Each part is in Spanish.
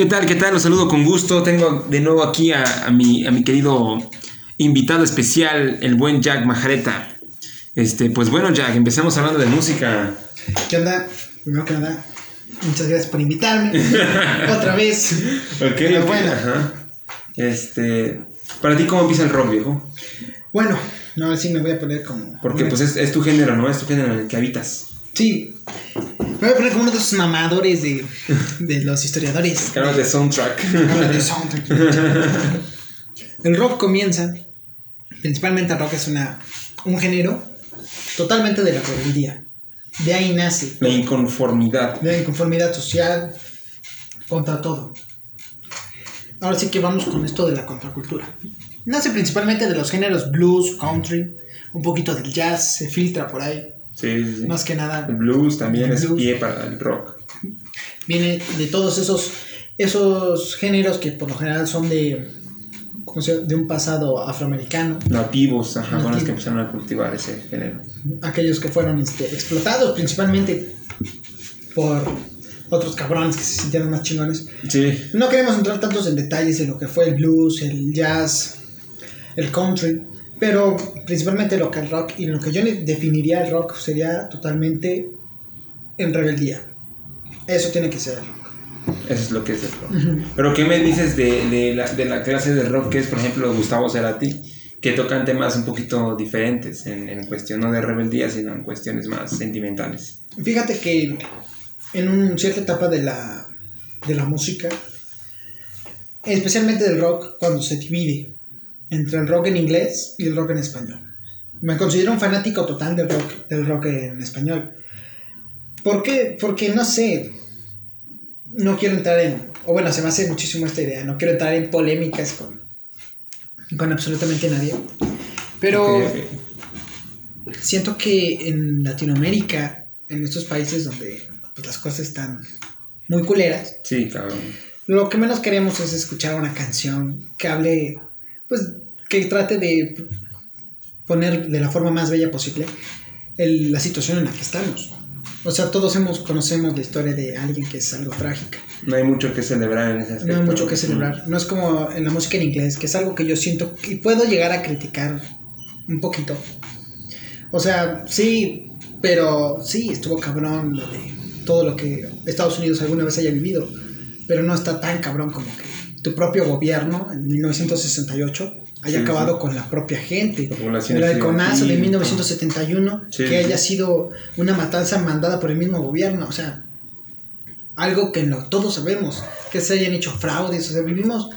¿Qué tal? ¿Qué tal? Los saludo con gusto. Tengo de nuevo aquí a, a, mi, a mi querido invitado especial, el buen Jack Majareta. Este, pues bueno, Jack, empezamos hablando de música. ¿Qué onda? Primero que nada, muchas gracias por invitarme otra vez. Ok, Pero ok, bueno. ajá. Este, para ti, ¿cómo empieza el rock, viejo? Bueno, no, sí me voy a poner como. Porque pues es, es tu género, ¿no? Es tu género en el que habitas. Sí. Me voy a poner como uno de esos mamadores de, de los historiadores. Canal de soundtrack. De soundtrack. El rock comienza, principalmente el rock es una, un género totalmente de la rebeldía. De ahí nace, La inconformidad. la inconformidad social, contra todo. Ahora sí que vamos con esto de la contracultura. Nace principalmente de los géneros blues, country, un poquito del jazz, se filtra por ahí. Sí, sí, sí. Más que nada El blues también El es blues. pie para el rock. viene de todos esos, esos géneros que por lo general son de, ¿cómo se llama? de un pasado afroamericano. Nativos, ajá, fueron los que empezaron a cultivar ese género. aquellos que fueron este, explotados principalmente por otros cabrones que se sintieron más chingones. Sí, No queremos entrar tantos en detalles de lo que fue el blues, el jazz, el country, pero principalmente lo que el rock y lo que yo definiría el rock sería totalmente en rebeldía. Eso tiene que ser el rock. eso es lo que es el rock. Pero ¿qué me dices de, de la, de la clase de rock que es, por ejemplo, Gustavo Cerati? Que tocan temas un poquito diferentes en, en cuestión no de rebeldía, sino en cuestiones más sentimentales. Fíjate que en una cierta etapa de la, de la música, especialmente del rock, cuando se divide entre el rock en inglés y el rock en español. Me considero un fanático total del rock, del rock en español. ¿Por qué? Porque no sé, no quiero entrar en, o bueno, se me hace muchísimo esta idea, no quiero entrar en polémicas con, con absolutamente nadie. Pero siento que en Latinoamérica, en estos países donde pues, las cosas están muy culeras, Sí, cabrón. lo que menos queremos es escuchar una canción que hable, pues, que trate de poner de la forma más bella posible el- la situación en la que estamos. O sea, todos hemos, conocemos la historia de alguien que es algo trágica. No hay mucho que celebrar en ese aspecto. No hay mucho que celebrar. No es como en la música en inglés, que es algo que yo siento y puedo llegar a criticar un poquito. O sea, sí, pero sí, estuvo cabrón lo de todo lo que Estados Unidos alguna vez haya vivido. Pero no está tan cabrón como que tu propio gobierno en 1968 haya Sí, acabado sí. con la propia gente. La El halconazo de estudiantil. 1971, Sí, que haya sido una matanza mandada por el mismo gobierno. O sea, algo que no, todos sabemos, que se hayan hecho fraudes, o sea, vivimos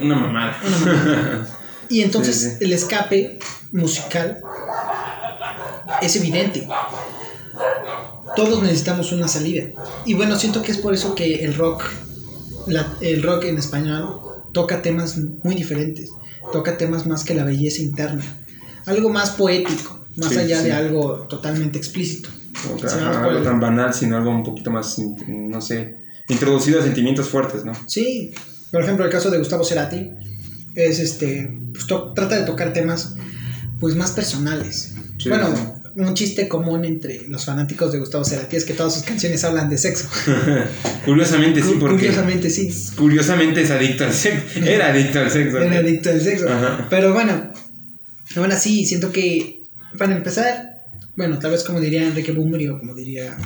Una mamada. una mamada. Y entonces el escape musical es evidente. Todos necesitamos una salida. Y bueno, siento que es por eso que el rock, la- el rock en español, toca temas muy diferentes. Toca temas más que la belleza interna. Algo más poético, más Sí, allá sí. de algo totalmente explícito. Ajá, por algo tan banal, sino algo un poquito más, no sé, introducido a sentimientos fuertes, ¿no? Sí, por ejemplo, el caso de Gustavo Cerati es este, pues, trata de tocar temas pues más personales. Sí, bueno. Un chiste común entre los fanáticos de Gustavo Cerati es que todas sus canciones hablan de sexo. Curiosamente sí, porque Curiosamente sí. curiosamente es adicto al sexo. Era adicto al sexo. Era adicto al sexo. Ajá. Pero bueno, aún así siento que para empezar, bueno, tal vez como diría Enrique Bumri o como diría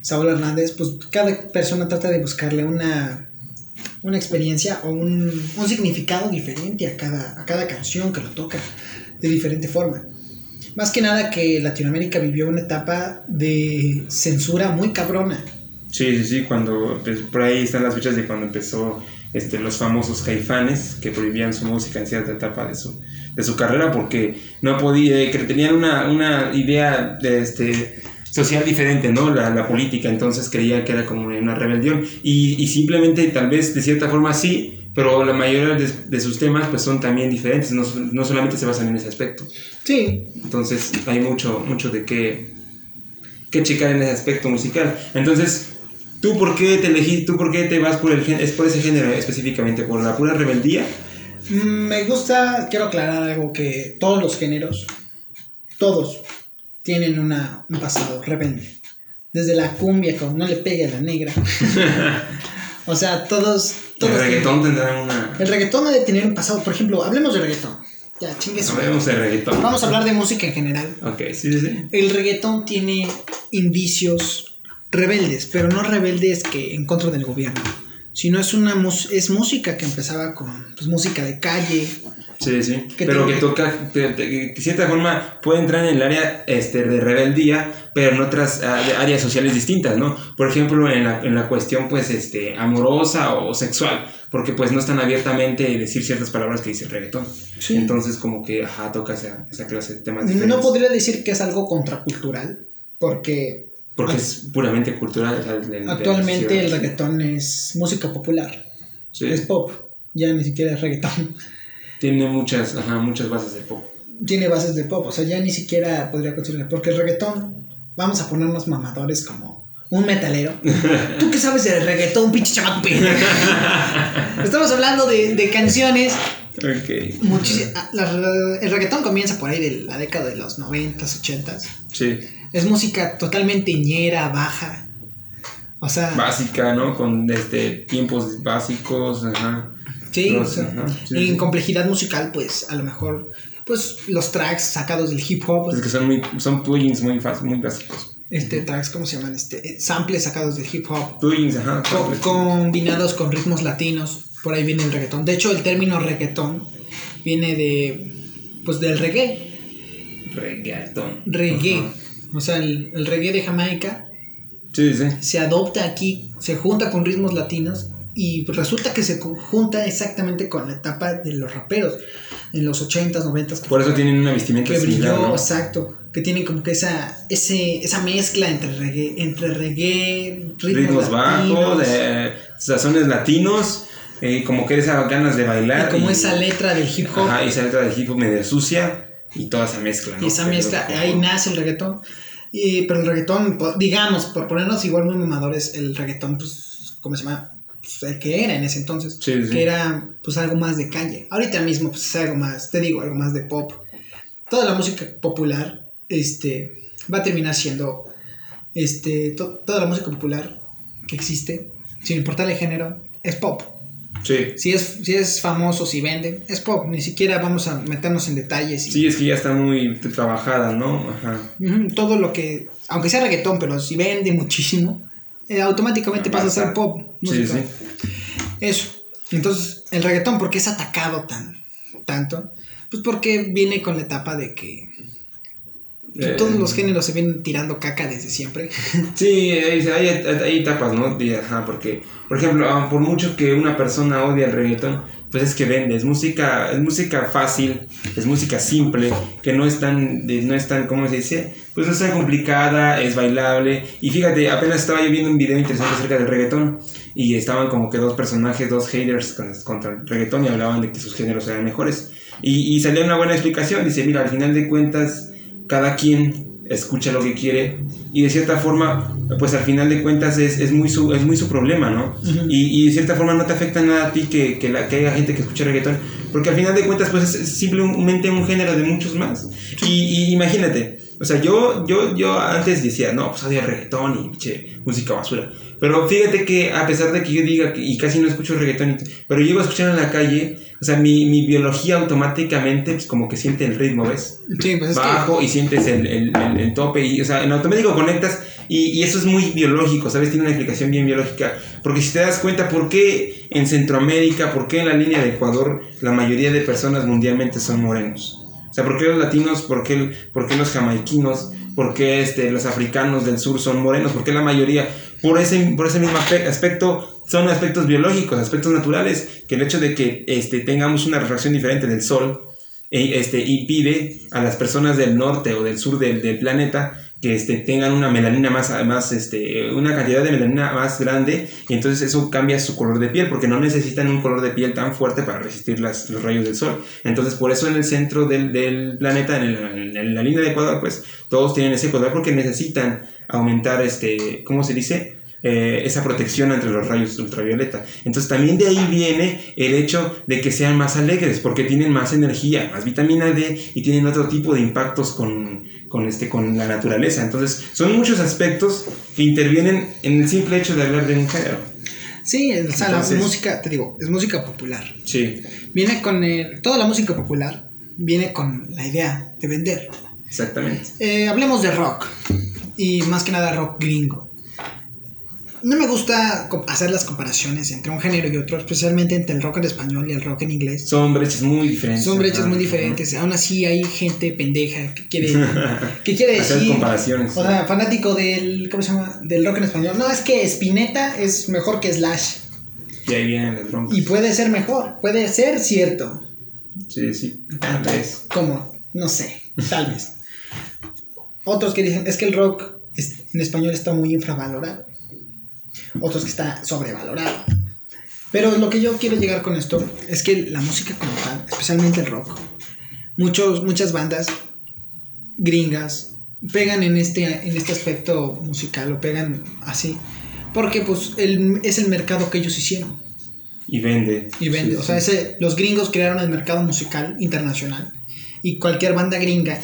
Saúl Hernández, pues cada persona trata de buscarle una, una experiencia o un, un significado diferente a cada, a cada canción que lo toca de diferente forma. Más que nada que Latinoamérica vivió una etapa de censura muy cabrona. Sí, sí, sí, cuando pues, por ahí están las fechas de cuando empezó este, los famosos caifanes que prohibían su música en cierta etapa de su, de su carrera porque no podía, eh, que tenían una, una idea de, este, social diferente, ¿no? La, la política, entonces creían que era como una rebelión y, y simplemente tal vez de cierta forma sí, pero la mayoría de, de sus temas pues son también diferentes, no, no solamente se basan en ese aspecto. Sí, Entonces hay mucho, mucho de qué, qué checar en ese aspecto musical. Entonces, ¿tú por qué te elegí, tú por qué te vas por, el, por ese género específicamente? ¿Por la pura rebeldía? Mm, Me gusta, quiero aclarar algo, que todos los géneros, todos, tienen una, un pasado rebelde. Desde la cumbia, como no le pegue a la negra, O sea, todos. Todos El tienen- reggaetón tendrá una. El reggaetón ha de tener un pasado. Por ejemplo, hablemos de reggaetón. Ya, chingue su- Hablemos de reggaetón. Vamos a hablar de música en general. Ok, sí, sí, sí. El reggaetón tiene indicios rebeldes, pero no rebeldes que en contra del gobierno. Sino es una es música que empezaba con pues, música de calle. Sí, sí. Que Pero que toca, de cierta forma puede entrar en el área este, de rebeldía, pero en otras ah, áreas sociales distintas, ¿no? Por ejemplo, en la, en la cuestión, pues, este, amorosa o sexual, porque pues no están abiertamente decir ciertas palabras que dice el reggaetón. Sí. Entonces, como que, ajá, toca esa, esa clase de temas diferentes. No podría decir que es algo contracultural, porque Porque es puramente cultural. o sea, de- de- actualmente de- el reggaetón es música popular, Sí. es pop, ya ni siquiera es reggaetón. Tiene muchas, ajá, muchas bases de pop. Tiene bases de pop, o sea, ya ni siquiera podría considerar, porque el reggaetón, vamos a ponernos mamadores como un metalero. ¿Tú qué sabes del reggaetón, pinche chamaco? Estamos hablando de, de canciones Ok. muchísi- ah, la- el reggaetón comienza por ahí de la década de los 90s, 80s. Sí. Es música totalmente ñera, baja. O sea, Básica, ¿no? Con este, tiempos básicos, ajá. sí, los- o sea, ajá, sí, en sí. complejidad musical, pues a lo mejor, pues los tracks sacados del hip hop, Es que son, muy, son plugins muy, fas- muy básicos. este tracks, ¿cómo se llaman? Este, eh, samples sacados del hip hop, Plugins, ajá. co- combinados con ritmos latinos. Por ahí viene el reggaetón. De hecho, el término reggaetón viene de, pues del reggae. Reggaetón. Reggae. Ajá. O sea, el, el reggae de Jamaica Sí, sí. se adopta aquí, se junta con ritmos latinos y resulta que se junta exactamente con la etapa de los raperos en los 80s, 90s. que Por eso tienen una vestimenta que brilló, ¿no? exacto, que tienen como que esa ese, esa mezcla entre reggae, entre reggae, ritmos, Ritmos bajos, eh, sazones latinos, eh, como que esas ganas de bailar. y como esa letra del hip hop Ajá, esa letra de hip hop medio sucia y toda esa mezcla, ¿no? y esa mezcla, ahí nace el reggaetón. Y, pero el reggaetón, digamos, por ponernos igual muy mamadores, el reggaetón, pues, ¿cómo se llama? Pues el que era en ese entonces. Sí, sí. que era pues algo más de calle. Ahorita mismo pues es algo más, te digo, algo más de pop. Toda la música popular este va a terminar siendo este to- toda la música popular que existe, sin importar el género, es pop. Sí. Si es si es famoso, si vende, es pop, ni siquiera vamos a meternos en detalles y Sí, es que ya está muy trabajada, ¿no? Ajá. Todo lo que aunque sea reggaetón, pero si vende muchísimo, eh, automáticamente pasa a ser pop. Sí, música. sí. Eso. Entonces, el reggaetón, ¿por qué es atacado tan, tanto? Pues porque viene con la etapa de que Eh, todos los géneros se vienen tirando caca desde siempre. Sí, hay, hay, hay etapas, ¿no? Ajá, porque, por ejemplo, ah, por mucho que una persona odie el reggaetón, pues es que vende, es música, es música fácil, es música simple, que no es tan, no es tan, ¿cómo se dice? Pues no es tan complicada, es bailable. Y fíjate, apenas estaba yo viendo un video interesante acerca del reggaetón y estaban como que dos personajes, dos haters con- contra el reggaetón y hablaban de que sus géneros eran mejores. Y, y salió una buena explicación, dice, mira, al final de cuentas, cada quien escucha lo que quiere y de cierta forma, pues al final de cuentas es, es, muy, su, es muy su problema, ¿no? Y, y de cierta forma no te afecta nada a ti que, que, la, que haya gente que escuche reggaetón, porque al final de cuentas pues es, es simplemente un género de muchos más. Y, y imagínate, o sea, yo, yo, yo antes decía, no, pues odio el reggaetón y música basura. Pero fíjate que a pesar de que yo diga que, y casi no escucho reggaetón, pero llego a escuchar en la calle, o sea, mi, mi biología automáticamente pues como que siente el ritmo, ¿ves? Sí, pues es bajo y sientes el, el, el- el tope y, o sea, en automático conectas y, y eso es muy biológico, ¿sabes? Tiene una explicación bien biológica, porque si te das cuenta por qué en Centroamérica, por qué en la línea de Ecuador la mayoría de personas mundialmente son morenos. O sea, ¿por qué los latinos, por qué, por qué los jamaiquinos, por qué este, los africanos del sur son morenos? ¿Por qué la mayoría? Por ese, por ese mismo aspe- aspecto, son aspectos biológicos, aspectos naturales, que el hecho de que este, tengamos una refracción diferente del sol, e- este, impide a las personas del norte o del sur del planeta que este, tengan una melanina más, más este, una cantidad de melanina más grande y entonces eso cambia su color de piel porque no necesitan un color de piel tan fuerte para resistir las, los rayos del sol. Entonces por eso en el centro del, planeta, en la línea de Ecuador, pues todos tienen ese color porque necesitan aumentar, este, ¿cómo se dice? eh, esa protección entre los rayos ultravioleta. Entonces también de ahí viene el hecho de que sean más alegres, porque tienen más energía, más vitamina D y tienen otro tipo de impactos con, con, este, con la naturaleza. Entonces son muchos aspectos que intervienen en el simple hecho de hablar de un género. Sí, o sea, la Entonces- música, te digo, es música popular. Sí, Viene con el- toda la música popular, viene con la idea de vender. exactamente. Eh, hablemos de rock, y más que nada rock gringo. No me gusta hacer las comparaciones entre un género y otro, especialmente entre el rock en español y el rock en inglés. Son brechas muy diferentes. Son brechas muy diferentes. Aún así hay gente pendeja que quiere, que quiere Hacer decir... comparaciones. O sea, fanático del, ¿cómo se llama? Del rock en español. No, es que Spinetta es mejor que Slash. Y ahí vienen las broncas. Y puede ser mejor, puede ser cierto. Sí, sí. Tal vez. ¿Cómo? No sé, tal vez. Otros que dicen, es que el rock en español está muy infravalorado. Otros que está sobrevalorado. Pero lo que yo quiero llegar con esto es que la música como tal, especialmente el rock, muchos, muchas bandas gringas pegan en este, en este aspecto musical o pegan así. Porque pues el- es el mercado que ellos hicieron. Y vende. Y vende. Sí, o sea, sí. ese, los gringos crearon el mercado musical internacional. Y cualquier banda gringa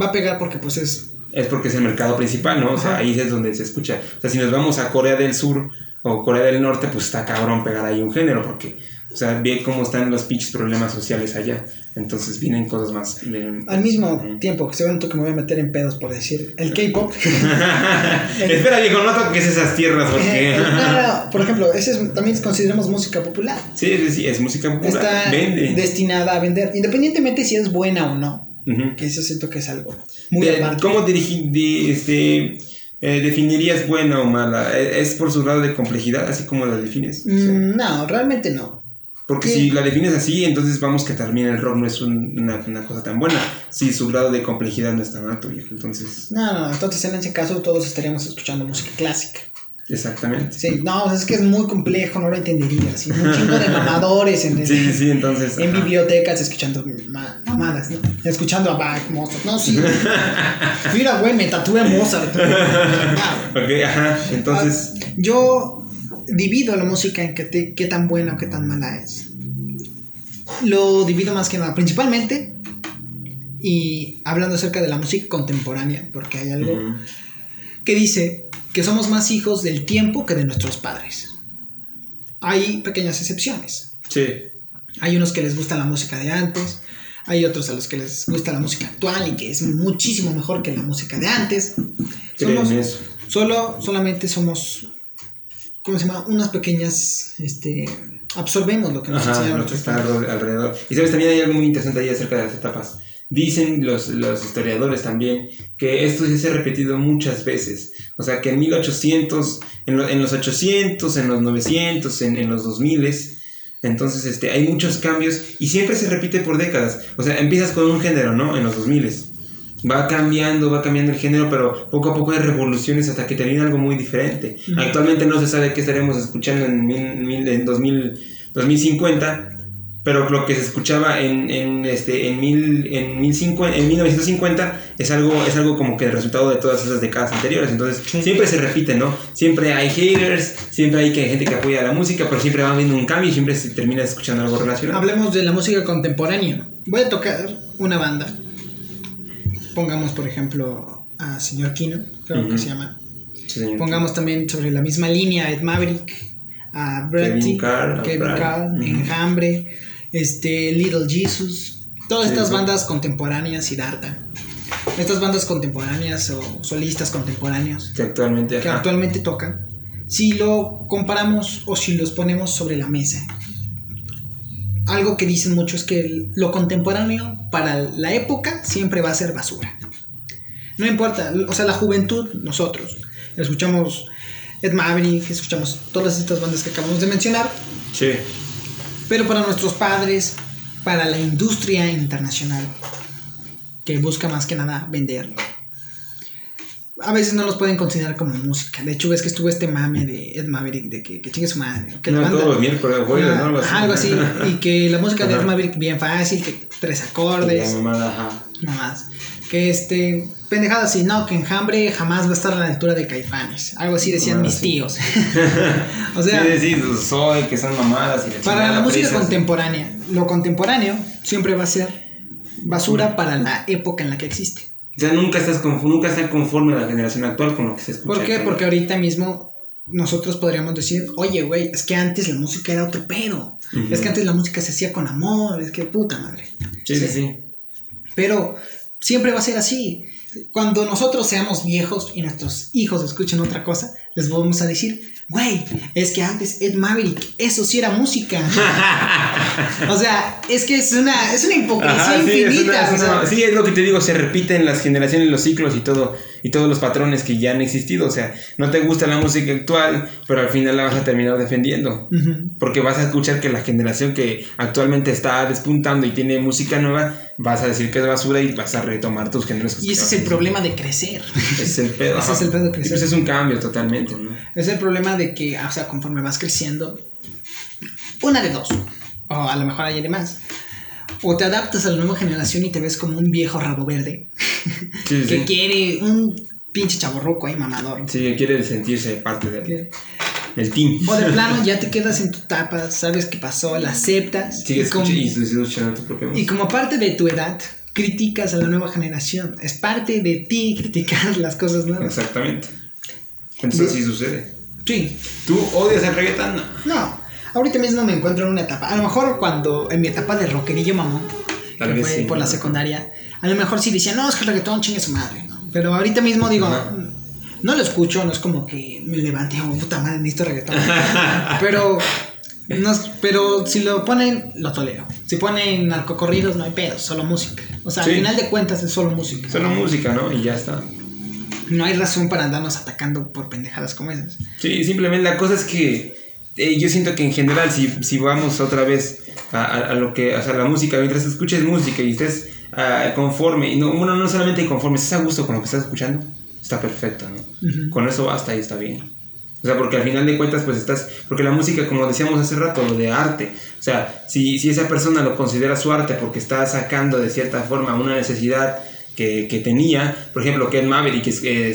va a pegar porque pues es... Es porque es el mercado principal, ¿no? O sea, Ajá. ahí es donde se escucha. O sea, si nos vamos a Corea del Sur o Corea del Norte, pues está cabrón pegar ahí un género, porque, o sea, ve cómo están los pinches problemas sociales allá. Entonces vienen cosas más. Al mismo Ujú. tiempo, que seguro que me voy a meter en pedos por decir, el K-pop. Espera, viejo, no toques esas tierras, porque. Eh, no, no, por ejemplo, ese es- también consideramos música popular. sí, sí, sí, es música popular. Está Vende. destinada a vender, independientemente si es buena o no. Que eso siento que es algo muy aparte. ¿Cómo di- este, eh, definirías buena o mala? ¿E- ¿Es por su grado de complejidad, así como la defines? O sea, Mm, no, realmente no. porque ¿qué? si la defines así, entonces vamos que también el rock no es un- una, una cosa tan buena. Si su grado de complejidad no es tan alto, viejo. Entonces, No, no, entonces en ese caso todos estaríamos escuchando música clásica. Exactamente. Sí, no, es que es muy complejo, no lo entendería. Así, un chingo de mamadores en, Sí, sí, sí, entonces. en ajá. bibliotecas escuchando ma- mamadas, ¿no? Escuchando a Bach, Mozart. No, sí. Mira, güey, me tatué a Mozart. Ah, Ok, ajá. Entonces, yo divido la música en qué, qué tan buena o qué tan mala es. Lo divido más que nada, principalmente, y hablando acerca de la música contemporánea, porque hay algo que dice que somos más hijos del tiempo que de nuestros padres. Hay pequeñas excepciones. sí, Hay unos que les gusta la música de antes, hay otros a los que les gusta la música actual y que es muchísimo mejor que la música de antes. Somos, eso. solo, solamente somos, ¿cómo se llama? Unas pequeñas, este, absorbemos lo que nos Ajá, enseñaron nuestros está padres. alrededor- alrededor. Y sabes, también hay algo muy interesante ahí acerca de las etapas. Dicen los, los historiadores también que esto ya se ha repetido muchas veces. O sea, que en 1800, en, lo- en los 800, en los 900, en, en los 2000, entonces este, hay muchos cambios y siempre se repite por décadas. O sea, empiezas con un género, ¿no? En los 2000. Va cambiando, va cambiando el género, pero poco a poco hay revoluciones hasta que termina algo muy diferente. Actualmente no se sabe qué estaremos escuchando en, mil- mil- en 2000, 2050, pero lo que se escuchaba en, en, este, en, mil, en, 1050 en 1950 es algo, es algo como que el resultado de todas esas décadas anteriores. Entonces siempre se repite, ¿no? Siempre hay haters, siempre hay que, gente que apoya la música, pero siempre va habiendo un cambio y siempre se termina escuchando algo relacionado. Hablemos de la música contemporánea. Voy a tocar una banda. Pongamos, por ejemplo, a Señor Kino, creo que se llama. Sí. Pongamos también sobre la misma línea a Ed Maverick, a Bretty, Kevin Carl, a Kevin Este, Little Jesus, todas Sí, estas bandas contemporáneas y Darta. Estas bandas contemporáneas o solistas contemporáneos Que actualmente, que ajá. actualmente tocan, si lo comparamos o si los ponemos sobre la mesa, algo que dicen mucho es que lo contemporáneo para la época siempre va a ser basura. No importa, o sea, la juventud, nosotros, escuchamos Ed Maverick, escuchamos todas estas bandas que acabamos de mencionar, Sí. Pero para nuestros padres, para la industria internacional, que busca más que nada vender, a veces no los pueden considerar como música. De hecho, ves que estuvo este mame de Ed Maverick, de que, que chingue su madre. Que la No, banda- todos los miércoles, jueves, Ajá, ¿no? Algo así. ajá, algo así. Y que la música de Ed. Maverick bien fácil, que tres acordes, La mamada, ajá. nada más. Que este, pendejada así, no, que Enjambre jamás va a estar a la altura de Caifanes. Algo así decían mis sí. tíos. o sea, sí, sí, pues, soy, que son mamadas y para la música contemporánea, lo contemporáneo siempre va a ser basura para la época en la que existe. O sea, nunca estás conforme, nunca está conforme la generación actual con lo que se escucha. ¿Por qué? Porque ahorita mismo nosotros podríamos decir, oye, güey, es que antes la música era otro pedo. Es que antes la música se hacía con amor, es que puta madre. Sí, sí, sí. Pero siempre va a ser así. Cuando nosotros seamos viejos y nuestros hijos escuchen otra cosa, les vamos a decir, güey, es que antes Ed Maverick, eso sí era música. o sea, es que es una, es una hipocresía infinita. sí, es lo que te digo, se repiten las generaciones, los ciclos y todo, y todos los patrones que ya han existido. O sea, no te gusta la música actual, pero al final la vas a terminar defendiendo. Porque vas a escuchar que la generación que actualmente está despuntando y tiene música nueva, vas a decir que es basura y vas a retomar tus géneros. Y ese es el problema de crecer. Es el pedo. ese es el pedo de crecer. Pues es un cambio totalmente, ¿no? Es el problema de que, o sea, conforme vas creciendo, una de dos, o a lo mejor hay más. O te adaptas a la nueva generación y te ves como un viejo rabo verde que quiere un pinche chaborroco ahí mamador. Sí, que quiere sentirse parte del, del team. O de plano ya te quedas en tu tapa, sabes qué pasó, la aceptas. Sí, y, como, y, tu y como parte de tu edad, criticas a la nueva generación. Es parte de ti criticar las cosas nuevas. Exactamente. Entonces así sucede. Sí. ¿Tú odias el reggaetón? No. Ahorita mismo me encuentro en una etapa. A lo mejor cuando en mi etapa de rockerillo mamón, que fue por la secundaria, a lo mejor sí decía, no, es que el reggaetón chingue su madre, ¿no? Pero ahorita mismo digo, no lo escucho, no es como que me levante y puta madre, necesito reggaetón. pero, no, pero si lo ponen, lo tolero. Si ponen narcocorridos, no hay pedo, solo música. O sea, al final de cuentas es solo música. Solo música, ¿no? Y ya está no hay razón para andarnos atacando por pendejadas como esas. Sí, simplemente la cosa es que eh, yo siento que en general, si, si vamos otra vez a, lo que, o sea, la música, mientras escuches música y estés uh, conforme, y no, uno no solamente conforme, estés a gusto con lo que estás escuchando, está perfecto, ¿no? Con eso basta y está bien. O sea, porque al final de cuentas, pues estás. Porque la música, como decíamos hace rato, lo de arte. O sea, si, si esa persona lo considera su arte porque está sacando de cierta forma una necesidad que, tenía, por ejemplo, Ken Maverick, que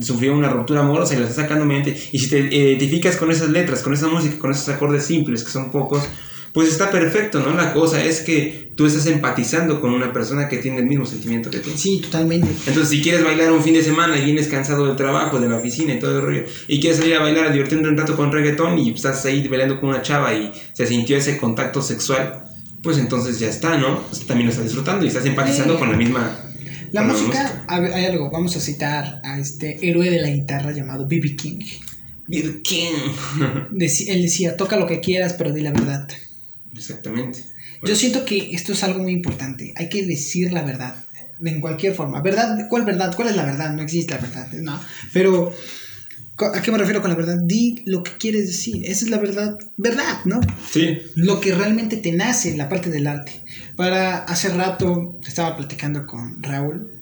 sufrió una ruptura amorosa y lo está sacando mente, y si te identificas con esas letras, con esa música, con esos acordes simples, que son pocos, pues está perfecto, ¿no? La cosa es que tú estás empatizando con una persona que tiene el mismo sentimiento que tú. Sí, totalmente. Entonces, si quieres bailar un fin de semana y vienes cansado del trabajo, de la oficina y todo el rollo, y quieres salir a bailar, a divertirte un rato con reggaetón y estás ahí bailando con una chava y se sintió ese contacto sexual, pues entonces ya está, ¿no? También lo estás disfrutando y estás empatizando con la misma la música, hay algo, vamos a citar a este héroe de la guitarra llamado B.B. King. B.B. King. él decía, toca lo que quieras, pero di la verdad. Exactamente. Yo siento que esto es algo muy importante. Hay que decir la verdad. En cualquier forma. ¿Verdad? ¿Cuál verdad? ¿Cuál es la verdad? No existe la verdad. No. Pero ¿A qué me refiero con la verdad? Di lo que quieres decir. Esa es la verdad, verdad, ¿no? Sí. Lo que realmente te nace en la parte del arte. Para hace rato estaba platicando con Raúl.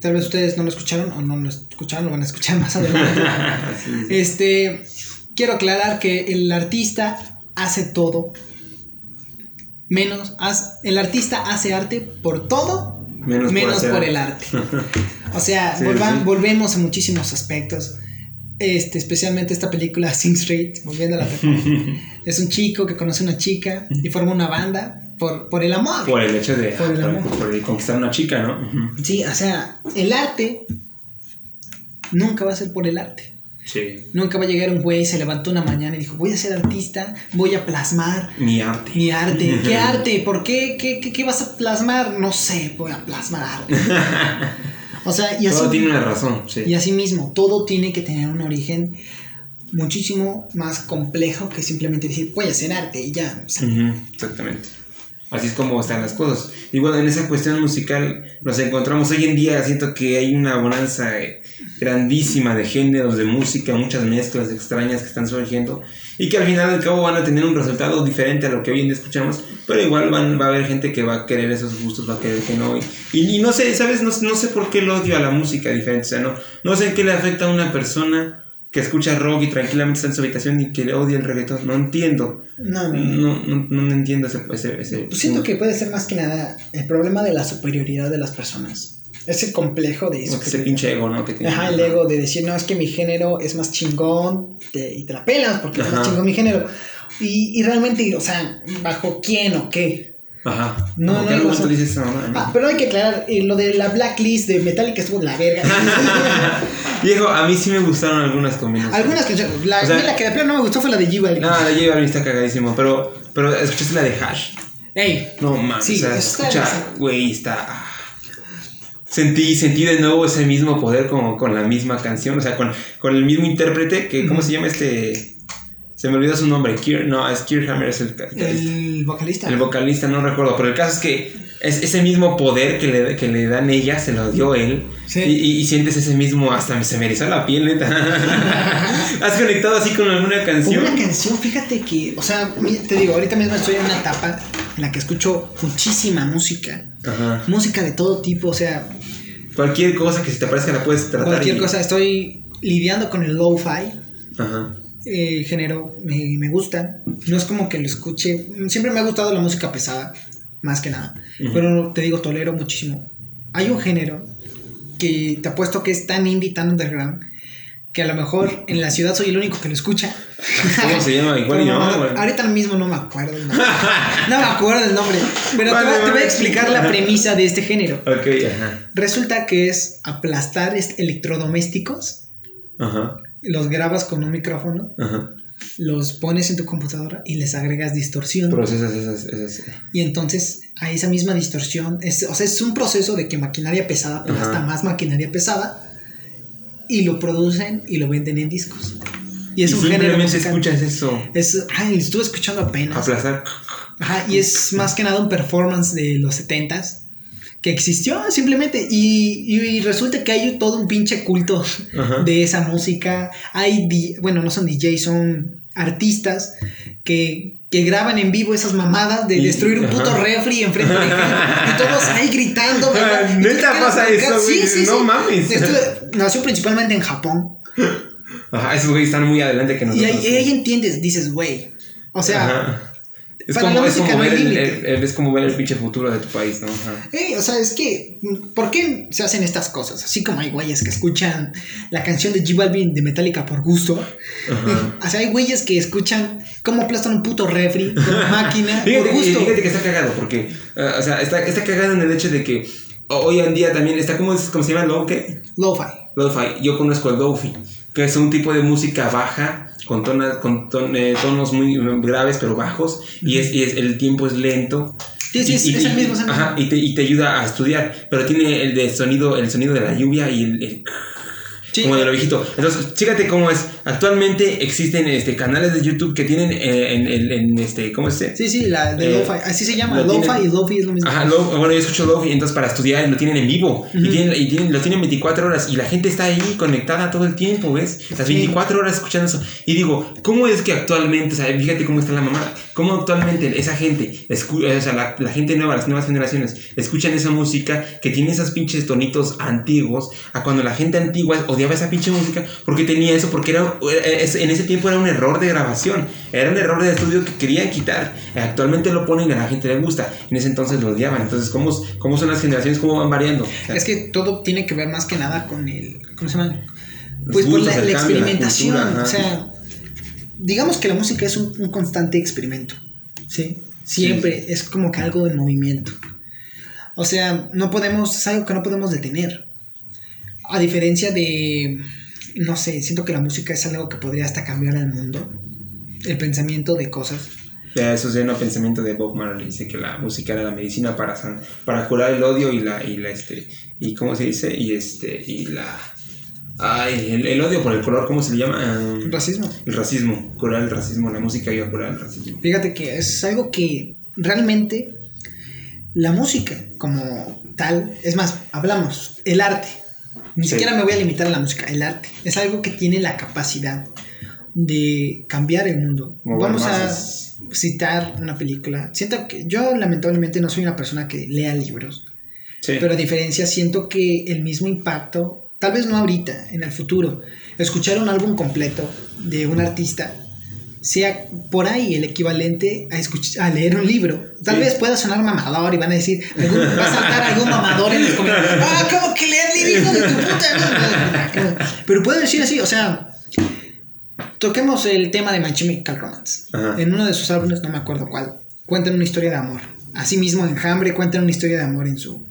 Tal vez ustedes no lo escucharon o no lo escucharon, lo van a escuchar más adelante. Este, quiero aclarar que el artista hace todo. Menos, el artista hace arte por todo, menos, por, el arte. O sea, volvemos a muchísimos aspectos este, especialmente esta película Sing Street, volviendo a la es un chico que conoce a una chica y forma una banda por, por el amor. Por el hecho de por el conquistar a una chica, ¿no? Sí, o sea, el arte nunca va a ser por el arte. Sí. Nunca va a llegar un güey, se levantó una mañana y dijo, voy a ser artista, voy a plasmar mi arte. Mi arte. ¿Qué arte? ¿Por qué? ¿Qué, qué, qué vas a plasmar? No sé, voy a plasmar arte. O sea, y así, todo tiene una razón, sí. Y así mismo, todo tiene que tener un origen muchísimo más complejo que simplemente decir, voy a hacer arte y ya. exactamente. Así es como están las cosas. Y bueno, en esa cuestión musical nos encontramos hoy en día, siento que hay una bonanza grandísima de géneros de música, muchas mezclas extrañas que están surgiendo y que al final del cabo van a tener un resultado diferente a lo que hoy en día escuchamos, pero igual van, va a haber gente que va a querer esos gustos, va a querer que no. Y, no sé, ¿sabes? No, no, sé por qué el odio a la música diferente, o sea, no, no sé qué le afecta a una persona que escucha rock y tranquilamente está en su habitación y que le odia el reggaetón, no entiendo. No, no, no, no, entiendo ese... ese, pues siento que puede ser más que nada el problema de la superioridad de las personas ese complejo de eso. Ese pinche ego, ¿no? Que tiene, ajá, el ego de decir, no, es que mi género es más chingón y te la pelas porque es más chingón mi género. Y, y realmente, o sea, ¿bajo quién o qué? Ajá. No, no, no, dices, ah, pero hay que aclarar, eh, lo de la blacklist de Metallica estuvo en la verga. Viejo, a mí sí me gustaron algunas combinaciones. Algunas canciones. La, O sea- la que de plano no me gustó fue la de G Balvin. No, la J Balvin está cagadísimo, pero, pero escuchaste la de Hash. Ey, No mames, Sí, o sea, escucha, güey, está. Sentí, sentí de nuevo ese mismo poder como con la misma canción, o sea, con, con el mismo intérprete que, ¿cómo se llama este? Se me olvidó su nombre, Kier, no, es Kier Hammer, es el, el vocalista. el vocalista, no recuerdo, pero el caso es que es ese mismo poder que le, que le dan ella, se lo dio él. Sí. Y, y- y sientes ese mismo, hasta se me erizó la piel, neta. ¿Has conectado así con alguna canción? una canción, fíjate que, o sea, te digo, ahorita mismo estoy en una etapa en la que escucho muchísima música. Ajá. Música de todo tipo, o sea, Cualquier cosa que se te parezca la puedes tratar. cualquier y- cosa. Estoy lidiando con el lo-fi. Ajá. eh, género me, me gusta. No es como que lo escuche. Siempre me ha gustado la música pesada, más que nada. Ujú. Pero te digo, tolero muchísimo. Hay un género que te apuesto que es tan indie, tan underground, que a lo mejor en la ciudad soy el único que lo escucha. ¿Cómo se llama? Como- no, güey. ahorita mismo no me acuerdo el nombre. No me acuerdo el nombre. Pero te, Vale, voy- te voy vale. a explicar la premisa de este género. Ok, ajá. Resulta que es aplastar electrodomésticos, Ajá. los grabas con un micrófono Ajá. Los pones en tu computadora y les agregas distorsión. Procesas esas, esas. y entonces a esa misma distorsión, es, o sea, es un proceso de que maquinaria pesada, pero hasta más maquinaria pesada, y lo producen y lo venden en discos. Y es y un género escuchas eso. Es, ay, lo estuve escuchando apenas. Aplastar. Ajá, y es más que nada un performance de los 70s que existió simplemente. Y, y resulta que hay todo un pinche culto Ajá. de esa música. Hay, di- bueno, no son DJs, son artistas que, que graban en vivo esas mamadas de Y- destruir un ajá. puto refri enfrente de gente. Y todos ahí gritando. Y Neta pasa eso, güey, no mames. Nació principalmente en Japón. Ajá, esos güeyes están muy adelante que Y nosotros. ahí, ahí entiendes, dices, güey. O sea, Ajá. Es para como, la es, música como no hay ver el, es como ver el pinche futuro de tu país, ¿no? Ajá. Eh, o sea, es que, ¿por qué se hacen estas cosas? Así como hay güeyes que escuchan la canción de G Balvin de Metallica por gusto. Ajá. O sea, hay güeyes que escuchan cómo aplastan un puto refri con máquina por Fíjate, y gusto. fíjate que está cagado, porque, eh, o sea, está, está cagado en el hecho de que hoy en día también está, ¿cómo, es- cómo se llama? ¿Lo qué? Lo-fi. Lo-fi. Yo conozco el Lo-fi, que es un tipo de música baja, con, tonas, con ton- eh, tonos muy graves pero bajos, y, es, y es, el tiempo es lento. Sí, sí, Y- es- y- el mismo. Ajá, y te, y te ayuda a estudiar, pero tiene el de sonido, el sonido de la lluvia y el, el como de lo viejito. Entonces, fíjate cómo es. Actualmente existen este, canales de YouTube que tienen eh, en, en, en, este, ¿cómo es? Sí, sí, la de Eh, lo-fi. Así se llama. lo Lo-fi y lo-fi es lo mismo. Ajá, lo- bueno, yo escucho Lofi, entonces para estudiar lo tienen en vivo. y, tienen, y tienen- lo tienen 24 horas y la gente está ahí conectada todo el tiempo, ¿ves? Las Sí. 24 horas escuchando eso. Y digo, ¿cómo es que actualmente, o sea, fíjate cómo está la mamada, cómo actualmente esa gente, escu- o sea, la, la gente nueva, las nuevas generaciones, escuchan esa música que tiene esos pinches tonitos antiguos, a cuando la gente antigua odiaba esa pinche música porque tenía eso, porque era, en ese tiempo era un error de grabación, era un error de estudio que querían quitar. Actualmente lo ponen y a la gente le gusta, en ese entonces lo odiaban. Entonces, ¿cómo, cómo son las generaciones? ¿Cómo van variando? O sea, Es que todo tiene que ver más que nada con el. ¿Cómo se llama? Pues por gustos, la, el la cambio, la experimentación. cultura, o sea, digamos que la música es un, un constante experimento. ¿Sí? Siempre es como que algo en movimiento. O sea, no podemos. Es algo que no podemos detener. A diferencia de. No sé, siento que la música es algo que podría hasta cambiar el mundo. El pensamiento de cosas. Ya, eso es lleno de pensamiento de Bob Marley. Dice que la música era la medicina para, san- para curar el odio y la, y la, este, y cómo se dice, y este, y la, ay, el, el odio por el color, ¿cómo se le llama? Ah, Racismo. el racismo, curar el racismo, la música iba a curar el racismo. Fíjate que es algo que realmente la música como tal, es más, hablamos, el arte, ni Sí. siquiera me voy a limitar a la música, el arte, es algo que tiene la capacidad de cambiar el mundo. Vamos a citar una película. Siento que yo lamentablemente no soy una persona que lea libros, Sí. pero a diferencia siento que el mismo impacto, tal vez no ahorita, en el futuro, escuchar un álbum completo de un artista sea por ahí el equivalente a, escuch- a leer un libro. Tal Sí. vez pueda sonar mamador y van a decir, algún- va a saltar algún mamador en los comentarios. Ah, ¿cómo que leer libros de tu puta madre?" Pero puedo decir así, o sea, toquemos el tema de My Chemical Romance. Ajá. En uno de sus álbumes, no me acuerdo cuál, cuentan una historia de amor. Asimismo, Enjambre cuentan una historia de amor en su,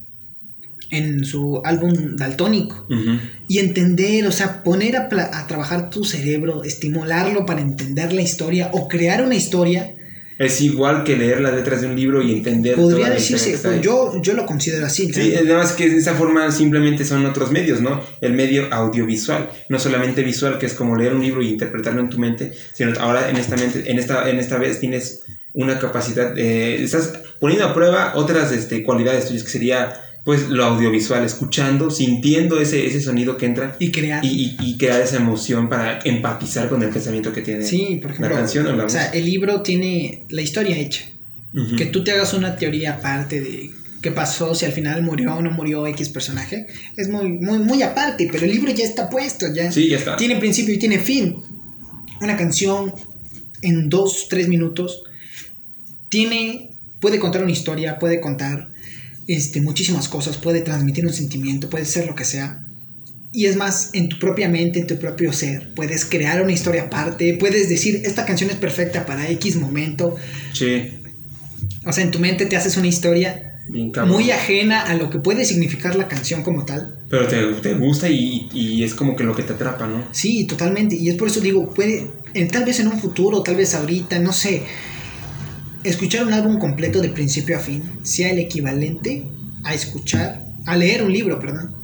en su álbum Daltónico. Ujú. Y entender, o sea, poner a, a trabajar tu cerebro, estimularlo para entender la historia o crear una historia, Es igual que leer las letras de un libro y entender. podría toda la decirse, está pues yo, yo lo considero así. Sí, además que de esa forma simplemente son otros medios, ¿no? El medio audiovisual, no solamente visual, que es como leer un libro y interpretarlo en tu mente, sino ahora en esta mente, en esta, en esta vez tienes una capacidad, estás poniendo a prueba otras este, cualidades tuyas, que sería pues lo audiovisual, escuchando, sintiendo ese, ese sonido que entra Y crear. y, y- y crear esa emoción para empatizar con el pensamiento que tiene sí, por ejemplo. la canción o la o sea, música. el libro tiene la historia hecha. Que tú te hagas una teoría aparte de qué pasó, si al final murió o no murió X personaje, es muy, muy, muy aparte, pero el libro ya está puesto, ya Sí, ya está. tiene principio y tiene fin. Una canción en dos, tres minutos tiene, puede contar una historia, puede contar este, muchísimas cosas, puede transmitir un sentimiento, puede ser lo que sea. Y es más, en tu propia mente, en tu propio ser, puedes crear una historia aparte, puedes decir, esta canción es perfecta para X momento. Sí, O sea, en tu mente te haces una historia muy ajena a lo que puede significar la canción como tal. Pero te, te gusta y, y es como que lo que te atrapa, ¿no? Sí, totalmente. Y es por eso digo, puede, en- tal vez en un futuro, tal vez ahorita, no sé, escuchar un álbum completo de principio a fin sea el equivalente a escuchar, a leer un libro, perdón.